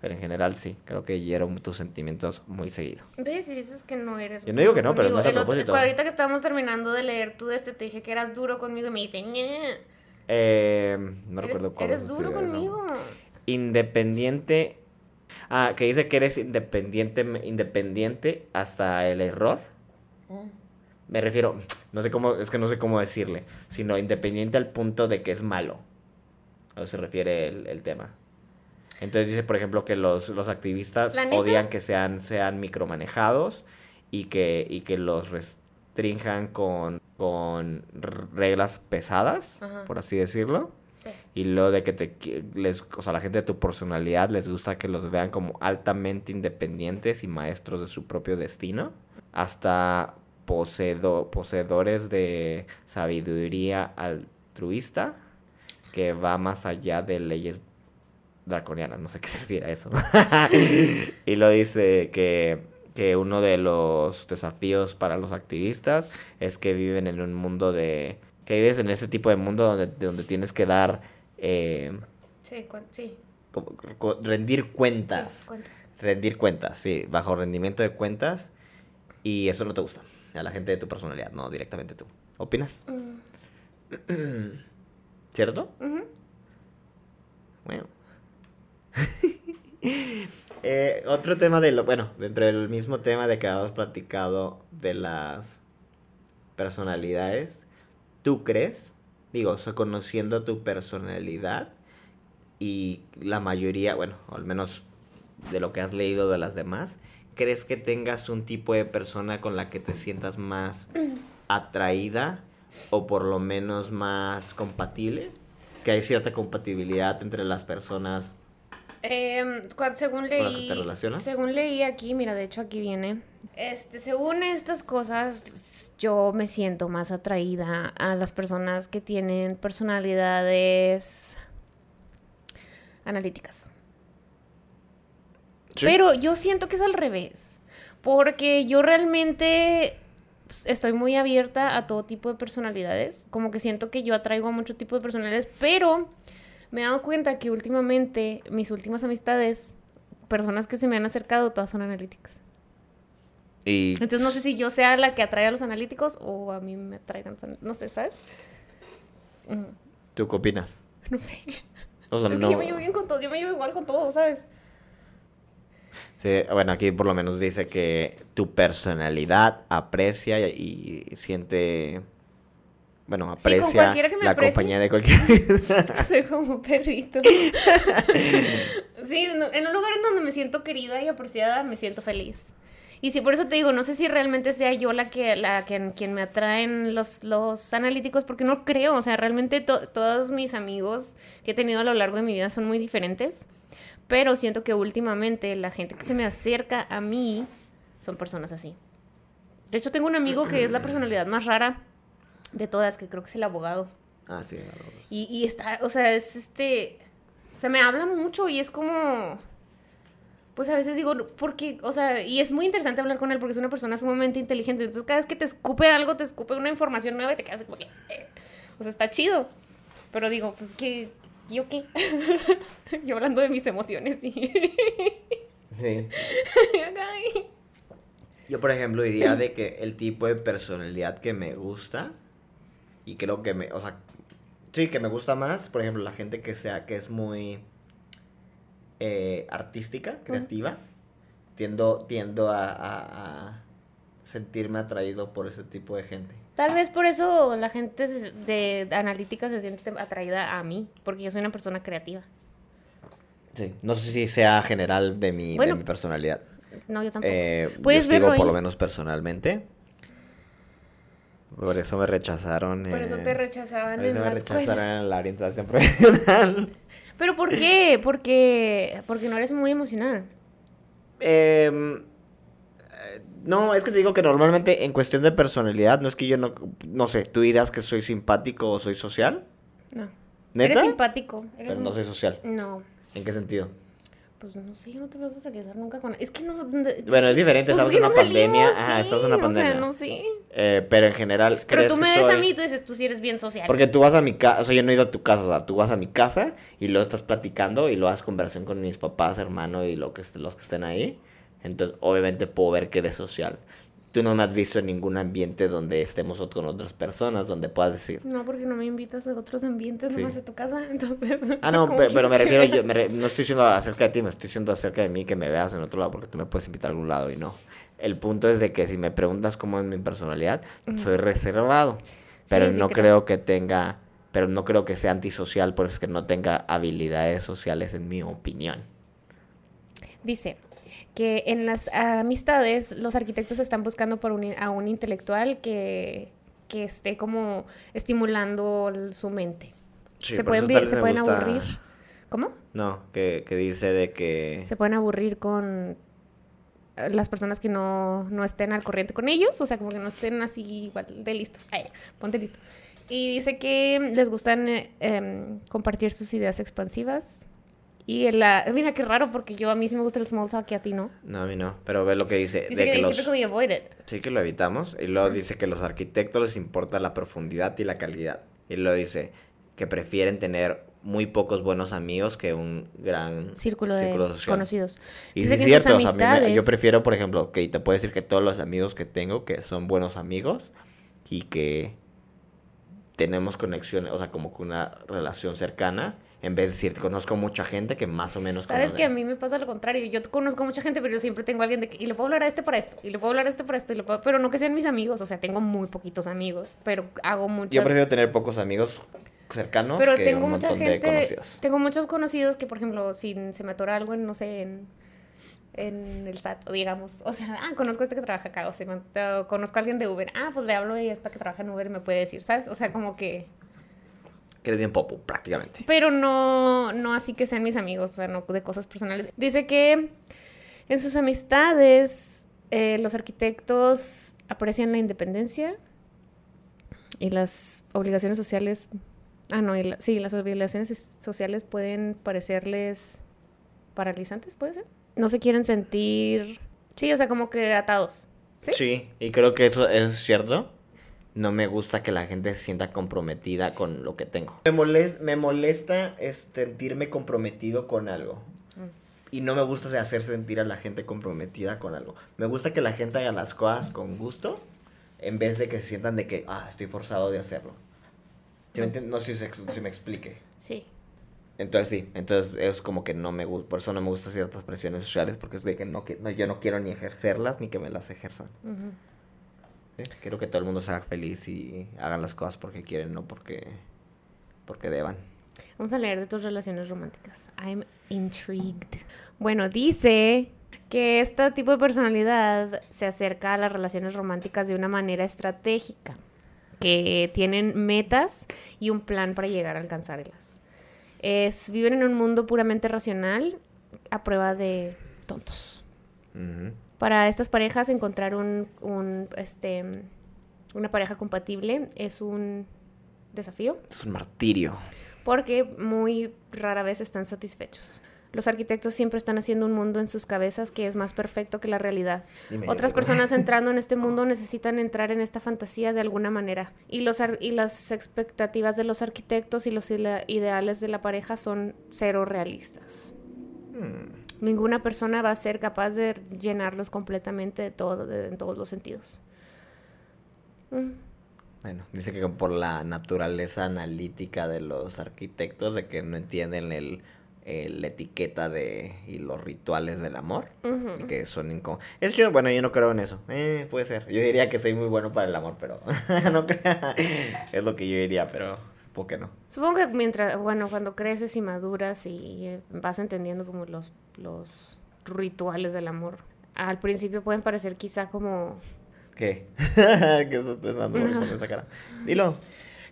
Pero en general sí, creo que hiero tus sentimientos muy seguido. ¿Ves? Y dices que no eres. Yo no digo que no, pero no es a El otro-. Ahorita que estábamos terminando de leer tú de este, te dije que eras duro conmigo y me dijiste. Eh, no eres, recuerdo cuál Eres es duro eso. conmigo. Independiente... Ah, que dice que eres independiente, independiente hasta el error. Me refiero, no sé cómo, es que no sé cómo decirle, sino independiente al punto de que es malo. A eso se refiere el, el tema. Entonces dice, por ejemplo, que los, los activistas odian que sean, sean micromanejados y que, y que los restrinjan con, con reglas pesadas, Ajá. por así decirlo. Sí. Y lo de que te les, o sea, la gente de tu personalidad les gusta que los vean como altamente independientes y maestros de su propio destino, hasta poseedo- poseedores de sabiduría altruista que va más allá de leyes draconianas, no sé qué (laughs) se refiere a eso. (laughs) y lo dice que, que uno de los desafíos para los activistas es que viven en un mundo de que vives en ese tipo de mundo donde, de donde tienes que dar eh, Sí, cuen- sí. como- co- rendir cuentas sí, cuentas. rendir cuentas sí bajo rendimiento de cuentas y eso no te gusta a la gente de tu personalidad no directamente tú. Opinas Mm, cierto bueno. (laughs) Eh, otro tema de lo bueno dentro del mismo tema de que habíamos platicado de las personalidades tú crees digo o sea, conociendo tu personalidad y la mayoría bueno al menos de lo que has leído de las demás crees que tengas un tipo de persona con la que te sientas más (clears throat) atraída o por lo menos más compatible que hay cierta compatibilidad entre las personas Em, según leí, según leí aquí, mira, de hecho aquí viene, este, según estas cosas, yo me siento más atraída a las personas que tienen personalidades analíticas. Pero yo siento que es al revés, porque yo realmente pues, estoy muy abierta a todo tipo de personalidades, como que siento que yo atraigo a mucho tipo de personalidades, pero me he dado cuenta que últimamente mis últimas amistades, personas que se me han acercado, todas son analíticas. y Entonces no sé si yo sea la que atrae a los analíticos o a mí me atraigan no sé, ¿sabes? Tú qué opinas No sé. o sea, Es que no yo me llevo bien con todo, yo me llevo igual con todo, ¿sabes? Sí, bueno aquí por lo menos dice que tu personalidad aprecia y siente bueno Sí, aprecia me la aprecie. compañía de cualquier (laughs) Soy como un perrito. (laughs) sí, en un lugar en donde me siento querida y apreciada, me siento feliz. Y sí, por eso te digo, no sé si realmente sea yo la que, la que quien me atraen los, los analíticos, porque no creo, o sea, realmente to- todos mis amigos que he tenido a lo largo de mi vida son muy diferentes, pero siento que últimamente la gente que se me acerca a mí son personas así. De hecho, tengo un amigo que es la personalidad más rara de todas, que creo que es el abogado. ah sí. Y, y está, o sea, es este. O sea, me habla mucho y es como. pues a veces digo, porque, o sea, y es muy interesante hablar con él porque es una persona sumamente inteligente. Entonces, cada vez que te escupe algo, te escupe una información nueva y te quedas como que. eh. O sea, está chido. Pero digo, pues, ¿qué? ¿Yo qué? (laughs) Yo hablando de mis emociones y. Sí. (laughs) Yo, por ejemplo, diría de que el tipo de personalidad que me gusta y creo que me, o sea, sí, que me gusta más, por ejemplo, la gente que sea, que es muy eh, artística, creativa, tiendo, tiendo a, a- a sentirme atraído por ese tipo de gente. Tal vez por eso la gente de analítica se siente atraída a mí, porque yo soy una persona creativa. Sí. No sé si sea general de mi, Bueno. de mi personalidad. No, yo tampoco. Eh, Puedes yo digo verlo por ahí. lo menos personalmente. Por eso me rechazaron. Por eso eh, te rechazaban por en eso me la escuela. rechazaron en la orientación profesional. ¿Pero por qué? Porque, porque no eres muy emocional. (laughs) Em, eh, no, es que te digo que normalmente en cuestión de personalidad, no es que yo no, no sé, tú dirás que soy simpático o soy social. No. ¿Neta? Eres simpático. eres Pero no soy social. No. ¿En qué sentido? Pues no sé, yo no te vas a socializar nunca con... Es que no... Bueno, es diferente, pues estamos en no una pandemia. salimos, Ah, sí, estamos en una O pandemia. sea, no sé. Eh, pero en general, Pero ¿crees tú que me ves a mí y tú dices, tú sí eres bien social. Porque tú vas a mi casa, o sea, yo no he ido a tu casa, o sea, tú vas a mi casa y luego estás platicando y luego haces conversación con mis papás, hermano y lo que, los que estén ahí. Entonces, obviamente puedo ver que eres social. Tú no me has visto en ningún ambiente donde estemos con otras personas, donde puedas decir. No, porque no me invitas a otros ambientes, Sí. nomás a tu casa, (laughs) entonces... Ah, no, (laughs) ¿cómo pe- pero, me refiero, yo me re- no estoy diciendo acerca de ti, me estoy diciendo acerca de mí que me veas en otro lado, porque tú me puedes invitar a algún lado y no. El punto es de que si me preguntas cómo es mi personalidad, soy reservado, pero sí no creo. creo que tenga, pero no creo que sea antisocial, porque es que no tenga habilidades sociales en mi opinión. Dice que en las amistades los arquitectos están buscando por un- a un intelectual que, que esté como estimulando su mente. se pueden, se pueden aburrir. ¿Cómo? No, que, que dice de que... Se pueden aburrir con las personas que no, no estén al corriente con ellos, o sea, como que no estén así igual de listos. Ay, ponte listo. Y dice que les gustan eh, em, compartir sus ideas expansivas. Y en la... Mira, qué raro, porque yo a mí sí me gusta el small talk y a ti no. No, a mí no, pero ve lo que dice. Dice de que, los... typically avoid it. Sí que lo evitamos. Y luego dice que los arquitectos les importa la profundidad y la calidad. Y luego dice que prefieren tener muy pocos buenos amigos que un gran Círculo de social. conocidos. Y Dice sí que cierto, o sea, a mí me- yo prefiero, por ejemplo, que te puedo decir que todos los amigos que tengo que son buenos amigos y que tenemos conexiones, o sea, como que una relación cercana, en vez de decir, conozco mucha gente que más o menos Sabes conoce. que a mí me pasa lo contrario. Yo conozco mucha gente, pero yo siempre tengo a alguien de que, y le puedo hablar a este para esto, y le puedo hablar a este para esto, y le puedo- pero no que sean mis amigos. O sea, tengo muy poquitos amigos, pero hago muchas. Yo prefiero tener pocos amigos cercanos Pero que tengo un mucha de gente, conocidos. tengo muchos conocidos que, por ejemplo, si se me atora algo en, no sé, en, en el SAT, digamos, o sea, ah, conozco a este que trabaja acá, o sea, conozco a alguien de Uber, ah, pues le hablo y esta que trabaja en Uber me puede decir, ¿sabes? O sea, como que, Que bien popo, prácticamente. pero no, no así que sean mis amigos, o sea, no de cosas personales. Dice que en sus amistades eh, los arquitectos aprecian la independencia y las obligaciones sociales. Ah, no, y la- sí, las obligaciones es- sociales pueden parecerles paralizantes, ¿puede ser? No se quieren sentir, sí, o sea, como que atados. ¿Sí? ¿Sí? y creo que eso es cierto. No me gusta que la gente se sienta comprometida con lo que tengo. Me molesta, me molesta es sentirme comprometido con algo. Y no me gusta hacer sentir a la gente comprometida con algo. Me gusta que la gente haga las cosas con gusto en vez de que se sientan de que, ah, estoy forzado de hacerlo. ¿Sí me entiendes? No sé si, me explique. Sí. Entonces sí, entonces es como que no me gusta, por eso no me gustan ciertas presiones sociales, porque es de que no, que- no, yo no quiero ni ejercerlas ni que me las ejerzan. ¿Sí? Quiero que todo el mundo sea feliz y hagan las cosas porque quieren, no porque, porque deban. Vamos a leer de tus relaciones románticas. I'm intrigued. Bueno, dice que este tipo de personalidad se acerca a las relaciones románticas de una manera estratégica, que tienen metas y un plan para llegar a alcanzarlas. Es, viven en un mundo puramente racional a prueba de tontos. Ujú. Para estas parejas encontrar un, un, este, una pareja compatible es un desafío Es un martirio. porque muy rara vez están satisfechos. Los arquitectos siempre están haciendo un mundo en sus cabezas que es más perfecto que la realidad. Otras personas (laughs) entrando en este mundo necesitan entrar en esta fantasía de alguna manera. Y, los ar- y las expectativas de los arquitectos y los ideales de la pareja son cero realistas. Hmm. Ninguna persona va a ser capaz de llenarlos completamente de todo, de- en todos los sentidos. Mm. Bueno, dice que por la naturaleza analítica de los arquitectos, de que no entienden el, el- la etiqueta de y los rituales del amor, y que son incómodos. Yo, bueno, yo no creo en eso. Eh, puede ser. Yo diría que soy muy bueno para el amor, pero (laughs) no creo. Es lo que yo diría, pero ¿por qué no? Supongo que mientras, bueno, cuando creces y maduras y eh, vas entendiendo como los, los rituales del amor, al principio pueden parecer quizá como... ¿Qué? (laughs) ¿Qué estás pensando con esa cara? Dilo.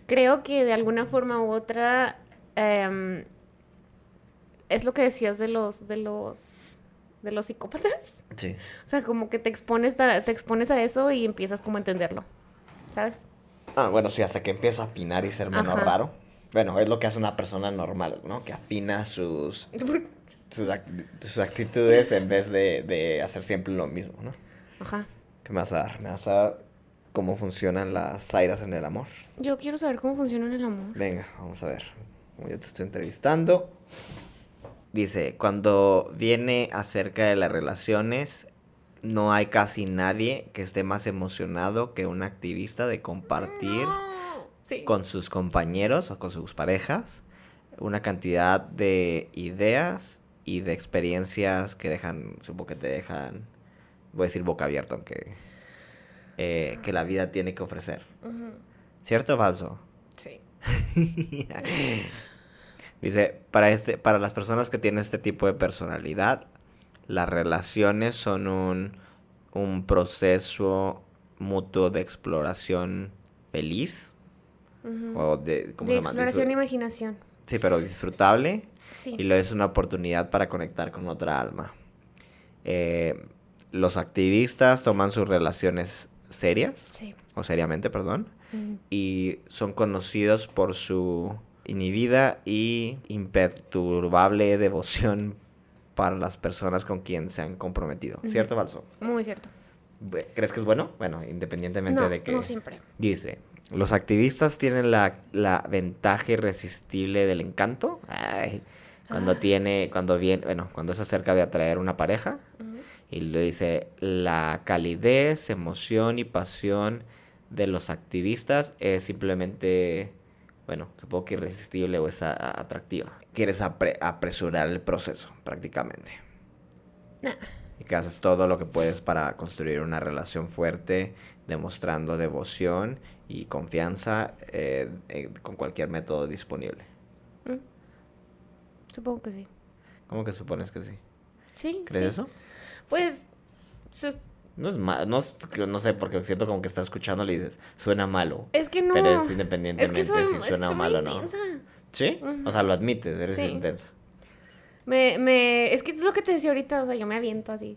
Creo que de alguna forma u otra em, es lo que decías de los, de los, de los psicópatas. Sí. O sea, como que te expones, a, te expones a eso y empiezas como a entenderlo, ¿sabes? Ah, bueno, sí, hasta que empieza a afinar y ser menos Ajá. raro. Bueno, es lo que hace una persona normal, ¿no? Que afina sus, (laughs) sus, act- sus actitudes en vez de, de hacer siempre lo mismo, ¿no? Ajá. ¿Qué me vas a dar? ¿Me vas a dar cómo funcionan las airas en el amor? Yo quiero saber cómo funciona el amor. Venga, vamos a ver. Como yo te estoy entrevistando. Dice, cuando viene acerca de las relaciones, no hay casi nadie que esté más emocionado que un activista de compartir Sí. con sus compañeros o con sus parejas una cantidad de ideas y de experiencias que dejan, supongo que te dejan, voy a decir boca abierta, aunque eh, que la vida tiene que ofrecer. ¿Cierto o falso? Sí. (laughs) Dice, para, este, para las personas que tienen este tipo de personalidad, las relaciones son un, un proceso mutuo de exploración feliz. O de, ¿cómo De se exploración e imaginación. Sí, pero disfrutable. Sí. Y lo es una oportunidad para conectar con otra alma. Eh, los activistas toman sus relaciones serias, Sí. o seriamente, perdón, y son conocidos por su inhibida y imperturbable devoción para las personas con quien se han comprometido. ¿Cierto o falso? Muy cierto. ¿Crees que es bueno? Bueno, independientemente No, de que... no siempre. Dice, los activistas tienen la, la ventaja irresistible del encanto. Ay, cuando Ah. tiene, cuando viene, bueno, cuando es acerca de atraer una pareja. Y lo dice, la calidez, emoción y pasión de los activistas es simplemente, bueno, supongo que irresistible o es a- a- atractiva. Quieres apre- apresurar el proceso, prácticamente. Nah. Y que haces todo lo que puedes para construir una relación fuerte, demostrando devoción y confianza eh, eh, con cualquier método disponible. Mm. Supongo que sí. ¿Cómo que supones que sí? Sí. ¿Crees sí. eso? Pues. se- No es malo, no, es- no sé, porque siento como que estás escuchando y dices, suena malo. Es que no. Pero es Es independientemente que soy, si es que suena soy malo o no. intensa. ¿Sí? Ujú. O sea, lo admites, eres Sí. intensa. Me, me, es que es lo que te decía ahorita, o sea, yo me aviento así.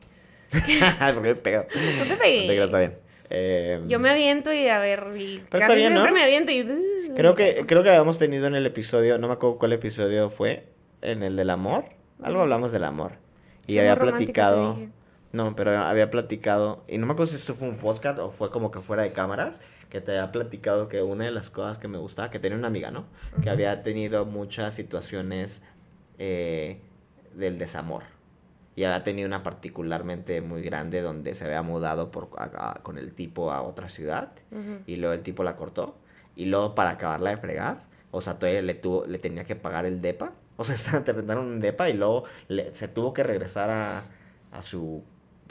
(laughs) porque me pega. No te No te pegues. creas, está bien. Eh, Yo me aviento y a ver, y Pero está casi bien, siempre ¿no? me aviento y... Creo que, creo que habíamos tenido en el episodio, no me acuerdo cuál episodio fue, en el del amor. Algo hablamos del amor. Y había platicado. No, pero había platicado. Y no me acuerdo si esto fue un podcast o fue como que fuera de cámaras. Que te había platicado que una de las cosas que me gustaba, que tenía una amiga, ¿no? Que había tenido muchas situaciones eh, del desamor. Y había tenido una particularmente muy grande donde se había mudado por, a- a- con el tipo a otra ciudad y luego el tipo la cortó y luego para acabarla de fregar, o sea, todavía le tuvo le tenía que pagar el depa, o sea, (laughs) te rentaron un depa y luego le- se tuvo que regresar a, a su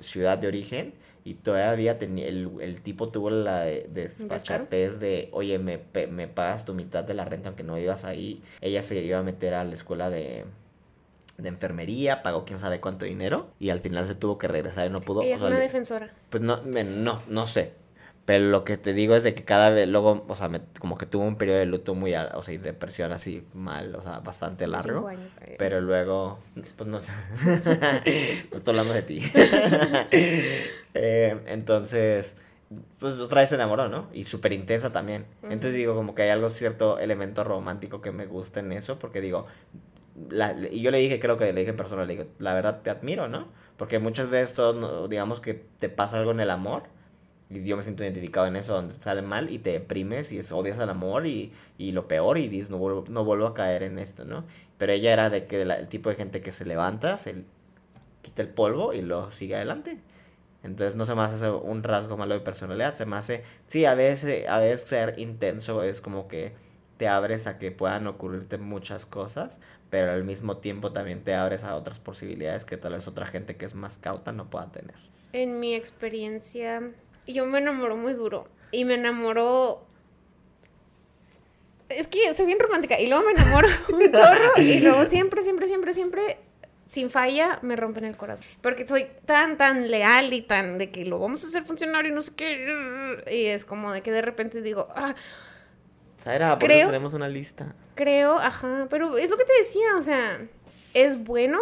ciudad de origen y todavía tenía el, el tipo tuvo la de- desfachatez de, oye, me, me pagas tu mitad de la renta aunque no vivas ahí. Ella se iba a meter a la escuela de, de enfermería, pagó quién sabe cuánto dinero y al final se tuvo que regresar y no pudo. Ella o es sea, una defensora. pues no, no, no sé. Pero lo que te digo es de que cada vez, luego, o sea, me- como que tuvo un periodo de luto muy, o sea, y depresión así mal, o sea, bastante Cinco largo. años, eh. Pero luego, pues no sé. no (laughs) estoy hablando de ti. (laughs) Eh, entonces, pues otra vez se enamoró, ¿no? Y súper intensa también. Entonces digo, como que hay algo, cierto elemento romántico que me gusta en eso, porque digo, la- y yo le dije, creo que le dije en persona, le dije, la verdad te admiro, ¿no? Porque muchas veces todos, digamos que te pasa algo en el amor, y yo me siento identificado en eso, donde sale mal y te deprimes y odias al amor y, y lo peor y dices, no vuelvo, no vuelvo a caer en esto, ¿no? Pero ella era de que la- el tipo de gente que se levanta, se quita el polvo y lo sigue adelante. Entonces no se me hace un rasgo malo de personalidad, se me hace, sí, a veces, a veces ser intenso es como que te abres a que puedan ocurrirte muchas cosas, pero al mismo tiempo también te abres a otras posibilidades que tal vez otra gente que es más cauta no pueda tener. En mi experiencia, yo me enamoró muy duro. Y me enamoró. Es que soy bien romántica. Y luego me enamoro (laughs) un chorro. Y luego siempre, siempre, siempre, siempre, sin falla, me rompen el corazón. Porque soy tan, tan leal y tan de que lo vamos a hacer funcionar y no sé qué. Y es como de que de repente digo, ah, Zaira, por Creo- eso tenemos una lista. creo, ajá. Pero es lo que te decía, o sea, es bueno.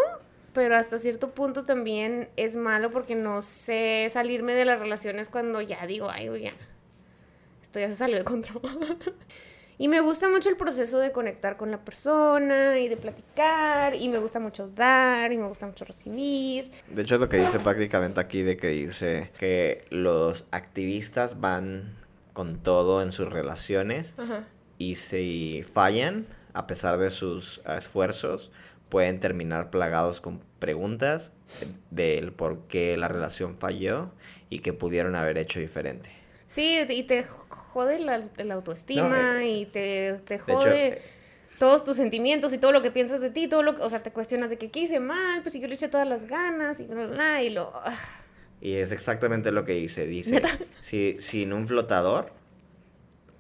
Pero hasta cierto punto también es malo porque no sé salirme de las relaciones cuando ya digo, ay, oiga, esto ya se salió de control. (laughs) y me gusta mucho el proceso de conectar con la persona y de platicar. Y me gusta mucho dar y me gusta mucho recibir. De hecho es lo que dice prácticamente aquí, de que dice que los activistas van con todo en sus relaciones Ajá. y si fallan, a pesar de sus esfuerzos, pueden terminar plagados con preguntas del por qué la relación falló y que pudieron haber hecho diferente. Sí, y te jode la, la autoestima No, eh, y te, te hecho, jode eh, todos tus sentimientos y todo lo que piensas de ti, todo lo que, o sea, te cuestionas de que qué hice mal, pues si yo le eché todas las ganas y bla, bla, y lo... ah. y es exactamente lo que dice. Dice, si, sin un flotador,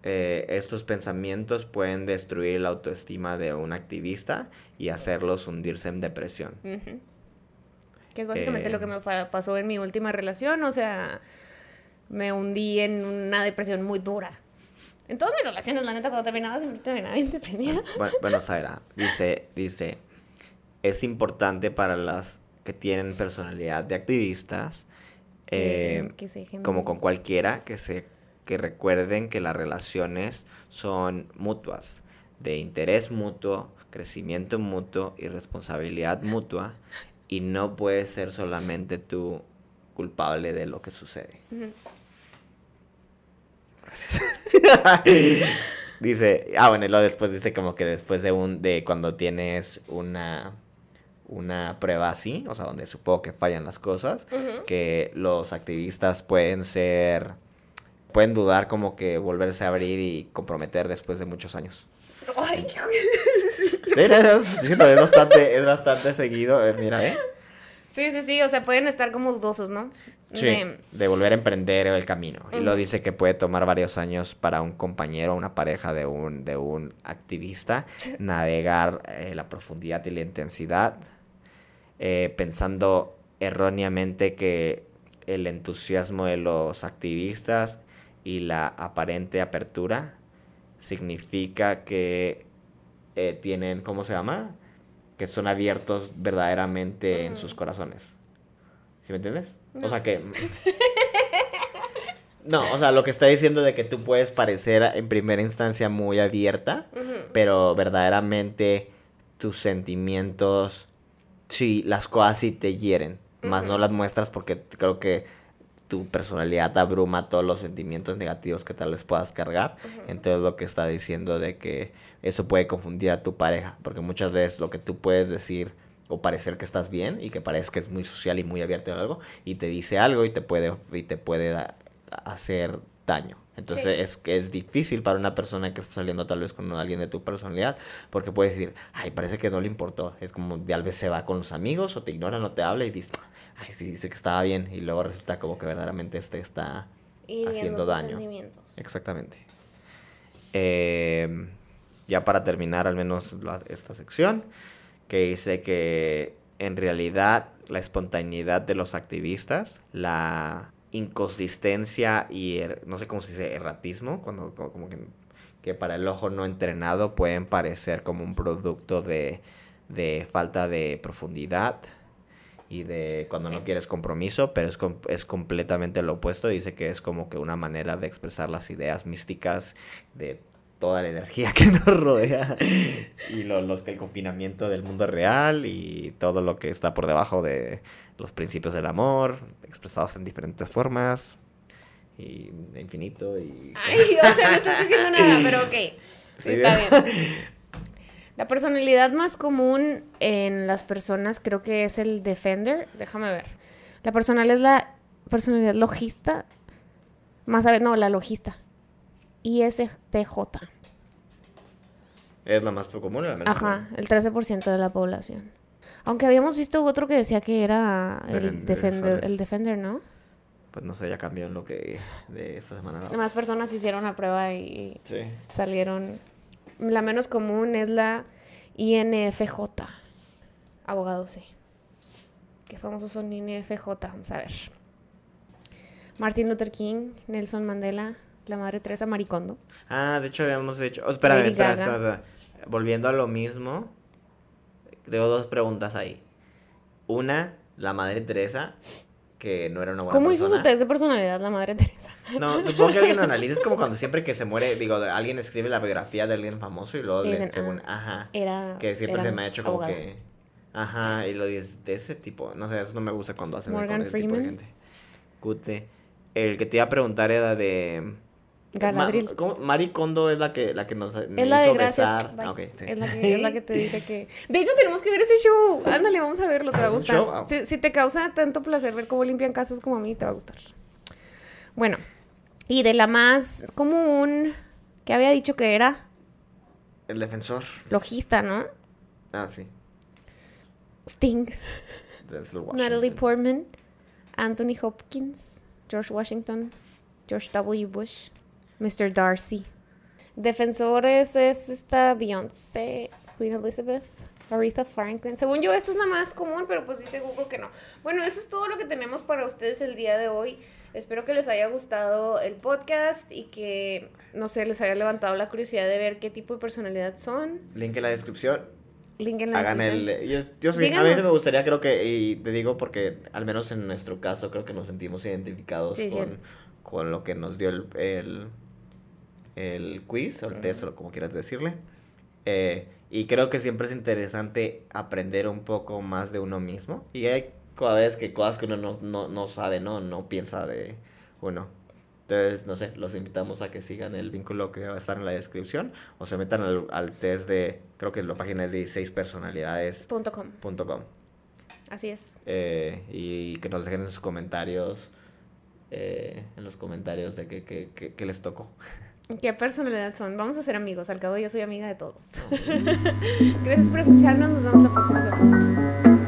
eh, estos pensamientos pueden destruir la autoestima de un activista y hacerlos hundirse en depresión. Que es básicamente Eh. lo que me fa- pasó en mi última relación, o sea, me hundí en una depresión muy dura. En todas mis relaciones, la neta, cuando terminaba, siempre terminaba bien deprimida. Bu- Bueno, Zaira, dice, dice, es importante para las que tienen personalidad de activistas, eh, Que- que se dejen- como con cualquiera, que se que recuerden que las relaciones son mutuas, de interés mutuo, crecimiento mutuo y responsabilidad mutua, y no puedes ser solamente tú culpable de lo que sucede. Gracias. (laughs) dice, ah, bueno, y luego después dice como que después de un, de cuando tienes una, una prueba así, o sea, donde supongo que fallan las cosas, que los activistas pueden ser, pueden dudar como que volverse a abrir y comprometer después de muchos años. Ay, Sí, (laughs) sí, no, es bastante, es bastante seguido, eh, mira, ¿eh? Sí, sí, sí, o sea, pueden estar como dudosos, ¿no? Sí, De- de volver a emprender el camino. Y lo dice que puede tomar varios años para un compañero, una pareja de un, de un activista, navegar eh, la profundidad y la intensidad, eh, pensando erróneamente que el entusiasmo de los activistas y la aparente apertura significa que eh, tienen, ¿cómo se llama? Que son abiertos verdaderamente en sus corazones. ¿Sí me entiendes? O sea que... (laughs) (laughs) No, o sea, lo que está diciendo de que tú puedes parecer en primera instancia muy abierta, pero verdaderamente tus sentimientos, sí, las cosas sí te hieren, más no las muestras porque creo que tu personalidad abruma todos los sentimientos negativos que tal vez puedas cargar. Ujú. Entonces lo que está diciendo de que eso puede confundir a tu pareja, porque muchas veces lo que tú puedes decir o parecer que estás bien y que parece que es muy social y muy abierto a algo y te dice algo y te puede y te puede da- hacer daño. Entonces Sí. es que es difícil para una persona que está saliendo tal vez con alguien de tu personalidad, porque puedes decir, ay, parece que no le importó. Es como tal vez se va con los amigos o te ignora, no te habla y dices, ay, sí, dice que estaba bien. Y luego resulta como que verdaderamente este está haciendo daño. sentimientos. Exactamente. Eh, ya para terminar al menos la- esta sección, que dice que en realidad la espontaneidad de los activistas, la inconsistencia y er- no sé cómo se dice, erratismo, cuando como, como que, que para el ojo no entrenado pueden parecer como un producto de, de falta de profundidad y de cuando Sí. no quieres compromiso, pero es, com- es completamente lo opuesto. Dice que es como que una manera de expresar las ideas místicas de toda la energía (laughs) que nos rodea y lo, los que el confinamiento del mundo real y todo lo que está por debajo de los principios del amor expresados en diferentes formas y de infinito y Ay, o sea, no estás diciendo nada, pero ok. (laughs) Sí, está bien. La personalidad más común en las personas creo que es el defender. Déjame ver. La personalidad es la personalidad logista. Más a ver, no, la logista. ISTJ. es la más común la menos Ajá, el 13% de la población. Aunque habíamos visto otro que decía que era el de defender, el defender, ¿no? pues no sé ya cambió en lo que de esta semana Más personas hicieron la prueba y sí salieron. La menos común es la INFJ. Abogados, sí. Qué famosos son INFJ. Vamos a ver. Martin Luther King, Nelson Mandela, la Madre Teresa Maricondo. Ah, de hecho habíamos dicho. Oh, espera, espera. Volviendo a lo mismo, tengo dos preguntas ahí. Una, la madre Teresa, que no era una buena ¿Cómo hizo su test de personalidad la Madre Teresa? No, supongo que alguien lo analiza. Es como cuando siempre que se muere, digo, alguien escribe la biografía de alguien famoso y luego Y le dicen, según- ah, ajá. Era. Que siempre era se me ha hecho como que. Ajá, y lo dices de ese tipo. No sé, eso no me gusta cuando hacen Morgan con ese tipo de gente. Gute. El que te iba a preguntar era de. Galadriel. Ma- ¿cómo? Mari Kondo es la que, la que nos. Es la de gracias. Ah, ok, sí. es, la que, es la que te (laughs) dice que. De hecho, tenemos que ver ese show. Ándale, vamos a verlo, te va a ¿Es un gustar. Si, si te causa tanto placer ver cómo limpian casas como a mí, te va a gustar. Bueno, y de la más común, que había dicho que era El defensor. logista, ¿no? Ah, sí. Sting. Natalie Portman, Anthony Hopkins, George Washington, George W. Bush, Mr. Darcy. Defensores es esta Beyoncé, Queen Elizabeth, Aretha Franklin. Según yo, esta es la más común, pero pues dice Google que no. Bueno, eso es todo lo que tenemos para ustedes el día de hoy. Espero que les haya gustado el podcast y que, no sé, les haya levantado la curiosidad de ver qué tipo de personalidad son. Link en la descripción. Link en la Hagan descripción. el. Yo, yo sí, a mí me gustaría, creo que. Y te digo porque, al menos en nuestro caso, creo que nos sentimos identificados Sí, sí. con, con lo que nos dio el, el, el quiz, o el test, o como quieras decirle. Eh, y creo que siempre es interesante aprender un poco más de uno mismo. Y hay cada vez que cosas que uno no, no, no sabe, ¿no? No piensa de uno. Entonces, no sé, los invitamos a que sigan el vínculo que va a estar en la descripción o se metan al, al test de, creo que la página es 16personalidades.com Punto com. Así es. eh, y que nos dejen en sus comentarios, eh, en los comentarios de qué qué- qué- qué les tocó. (laughs) ¿Qué personalidad son? Vamos a ser amigos. Al cabo yo soy amiga de todos. (laughs) Gracias por escucharnos. Nos vemos la próxima semana.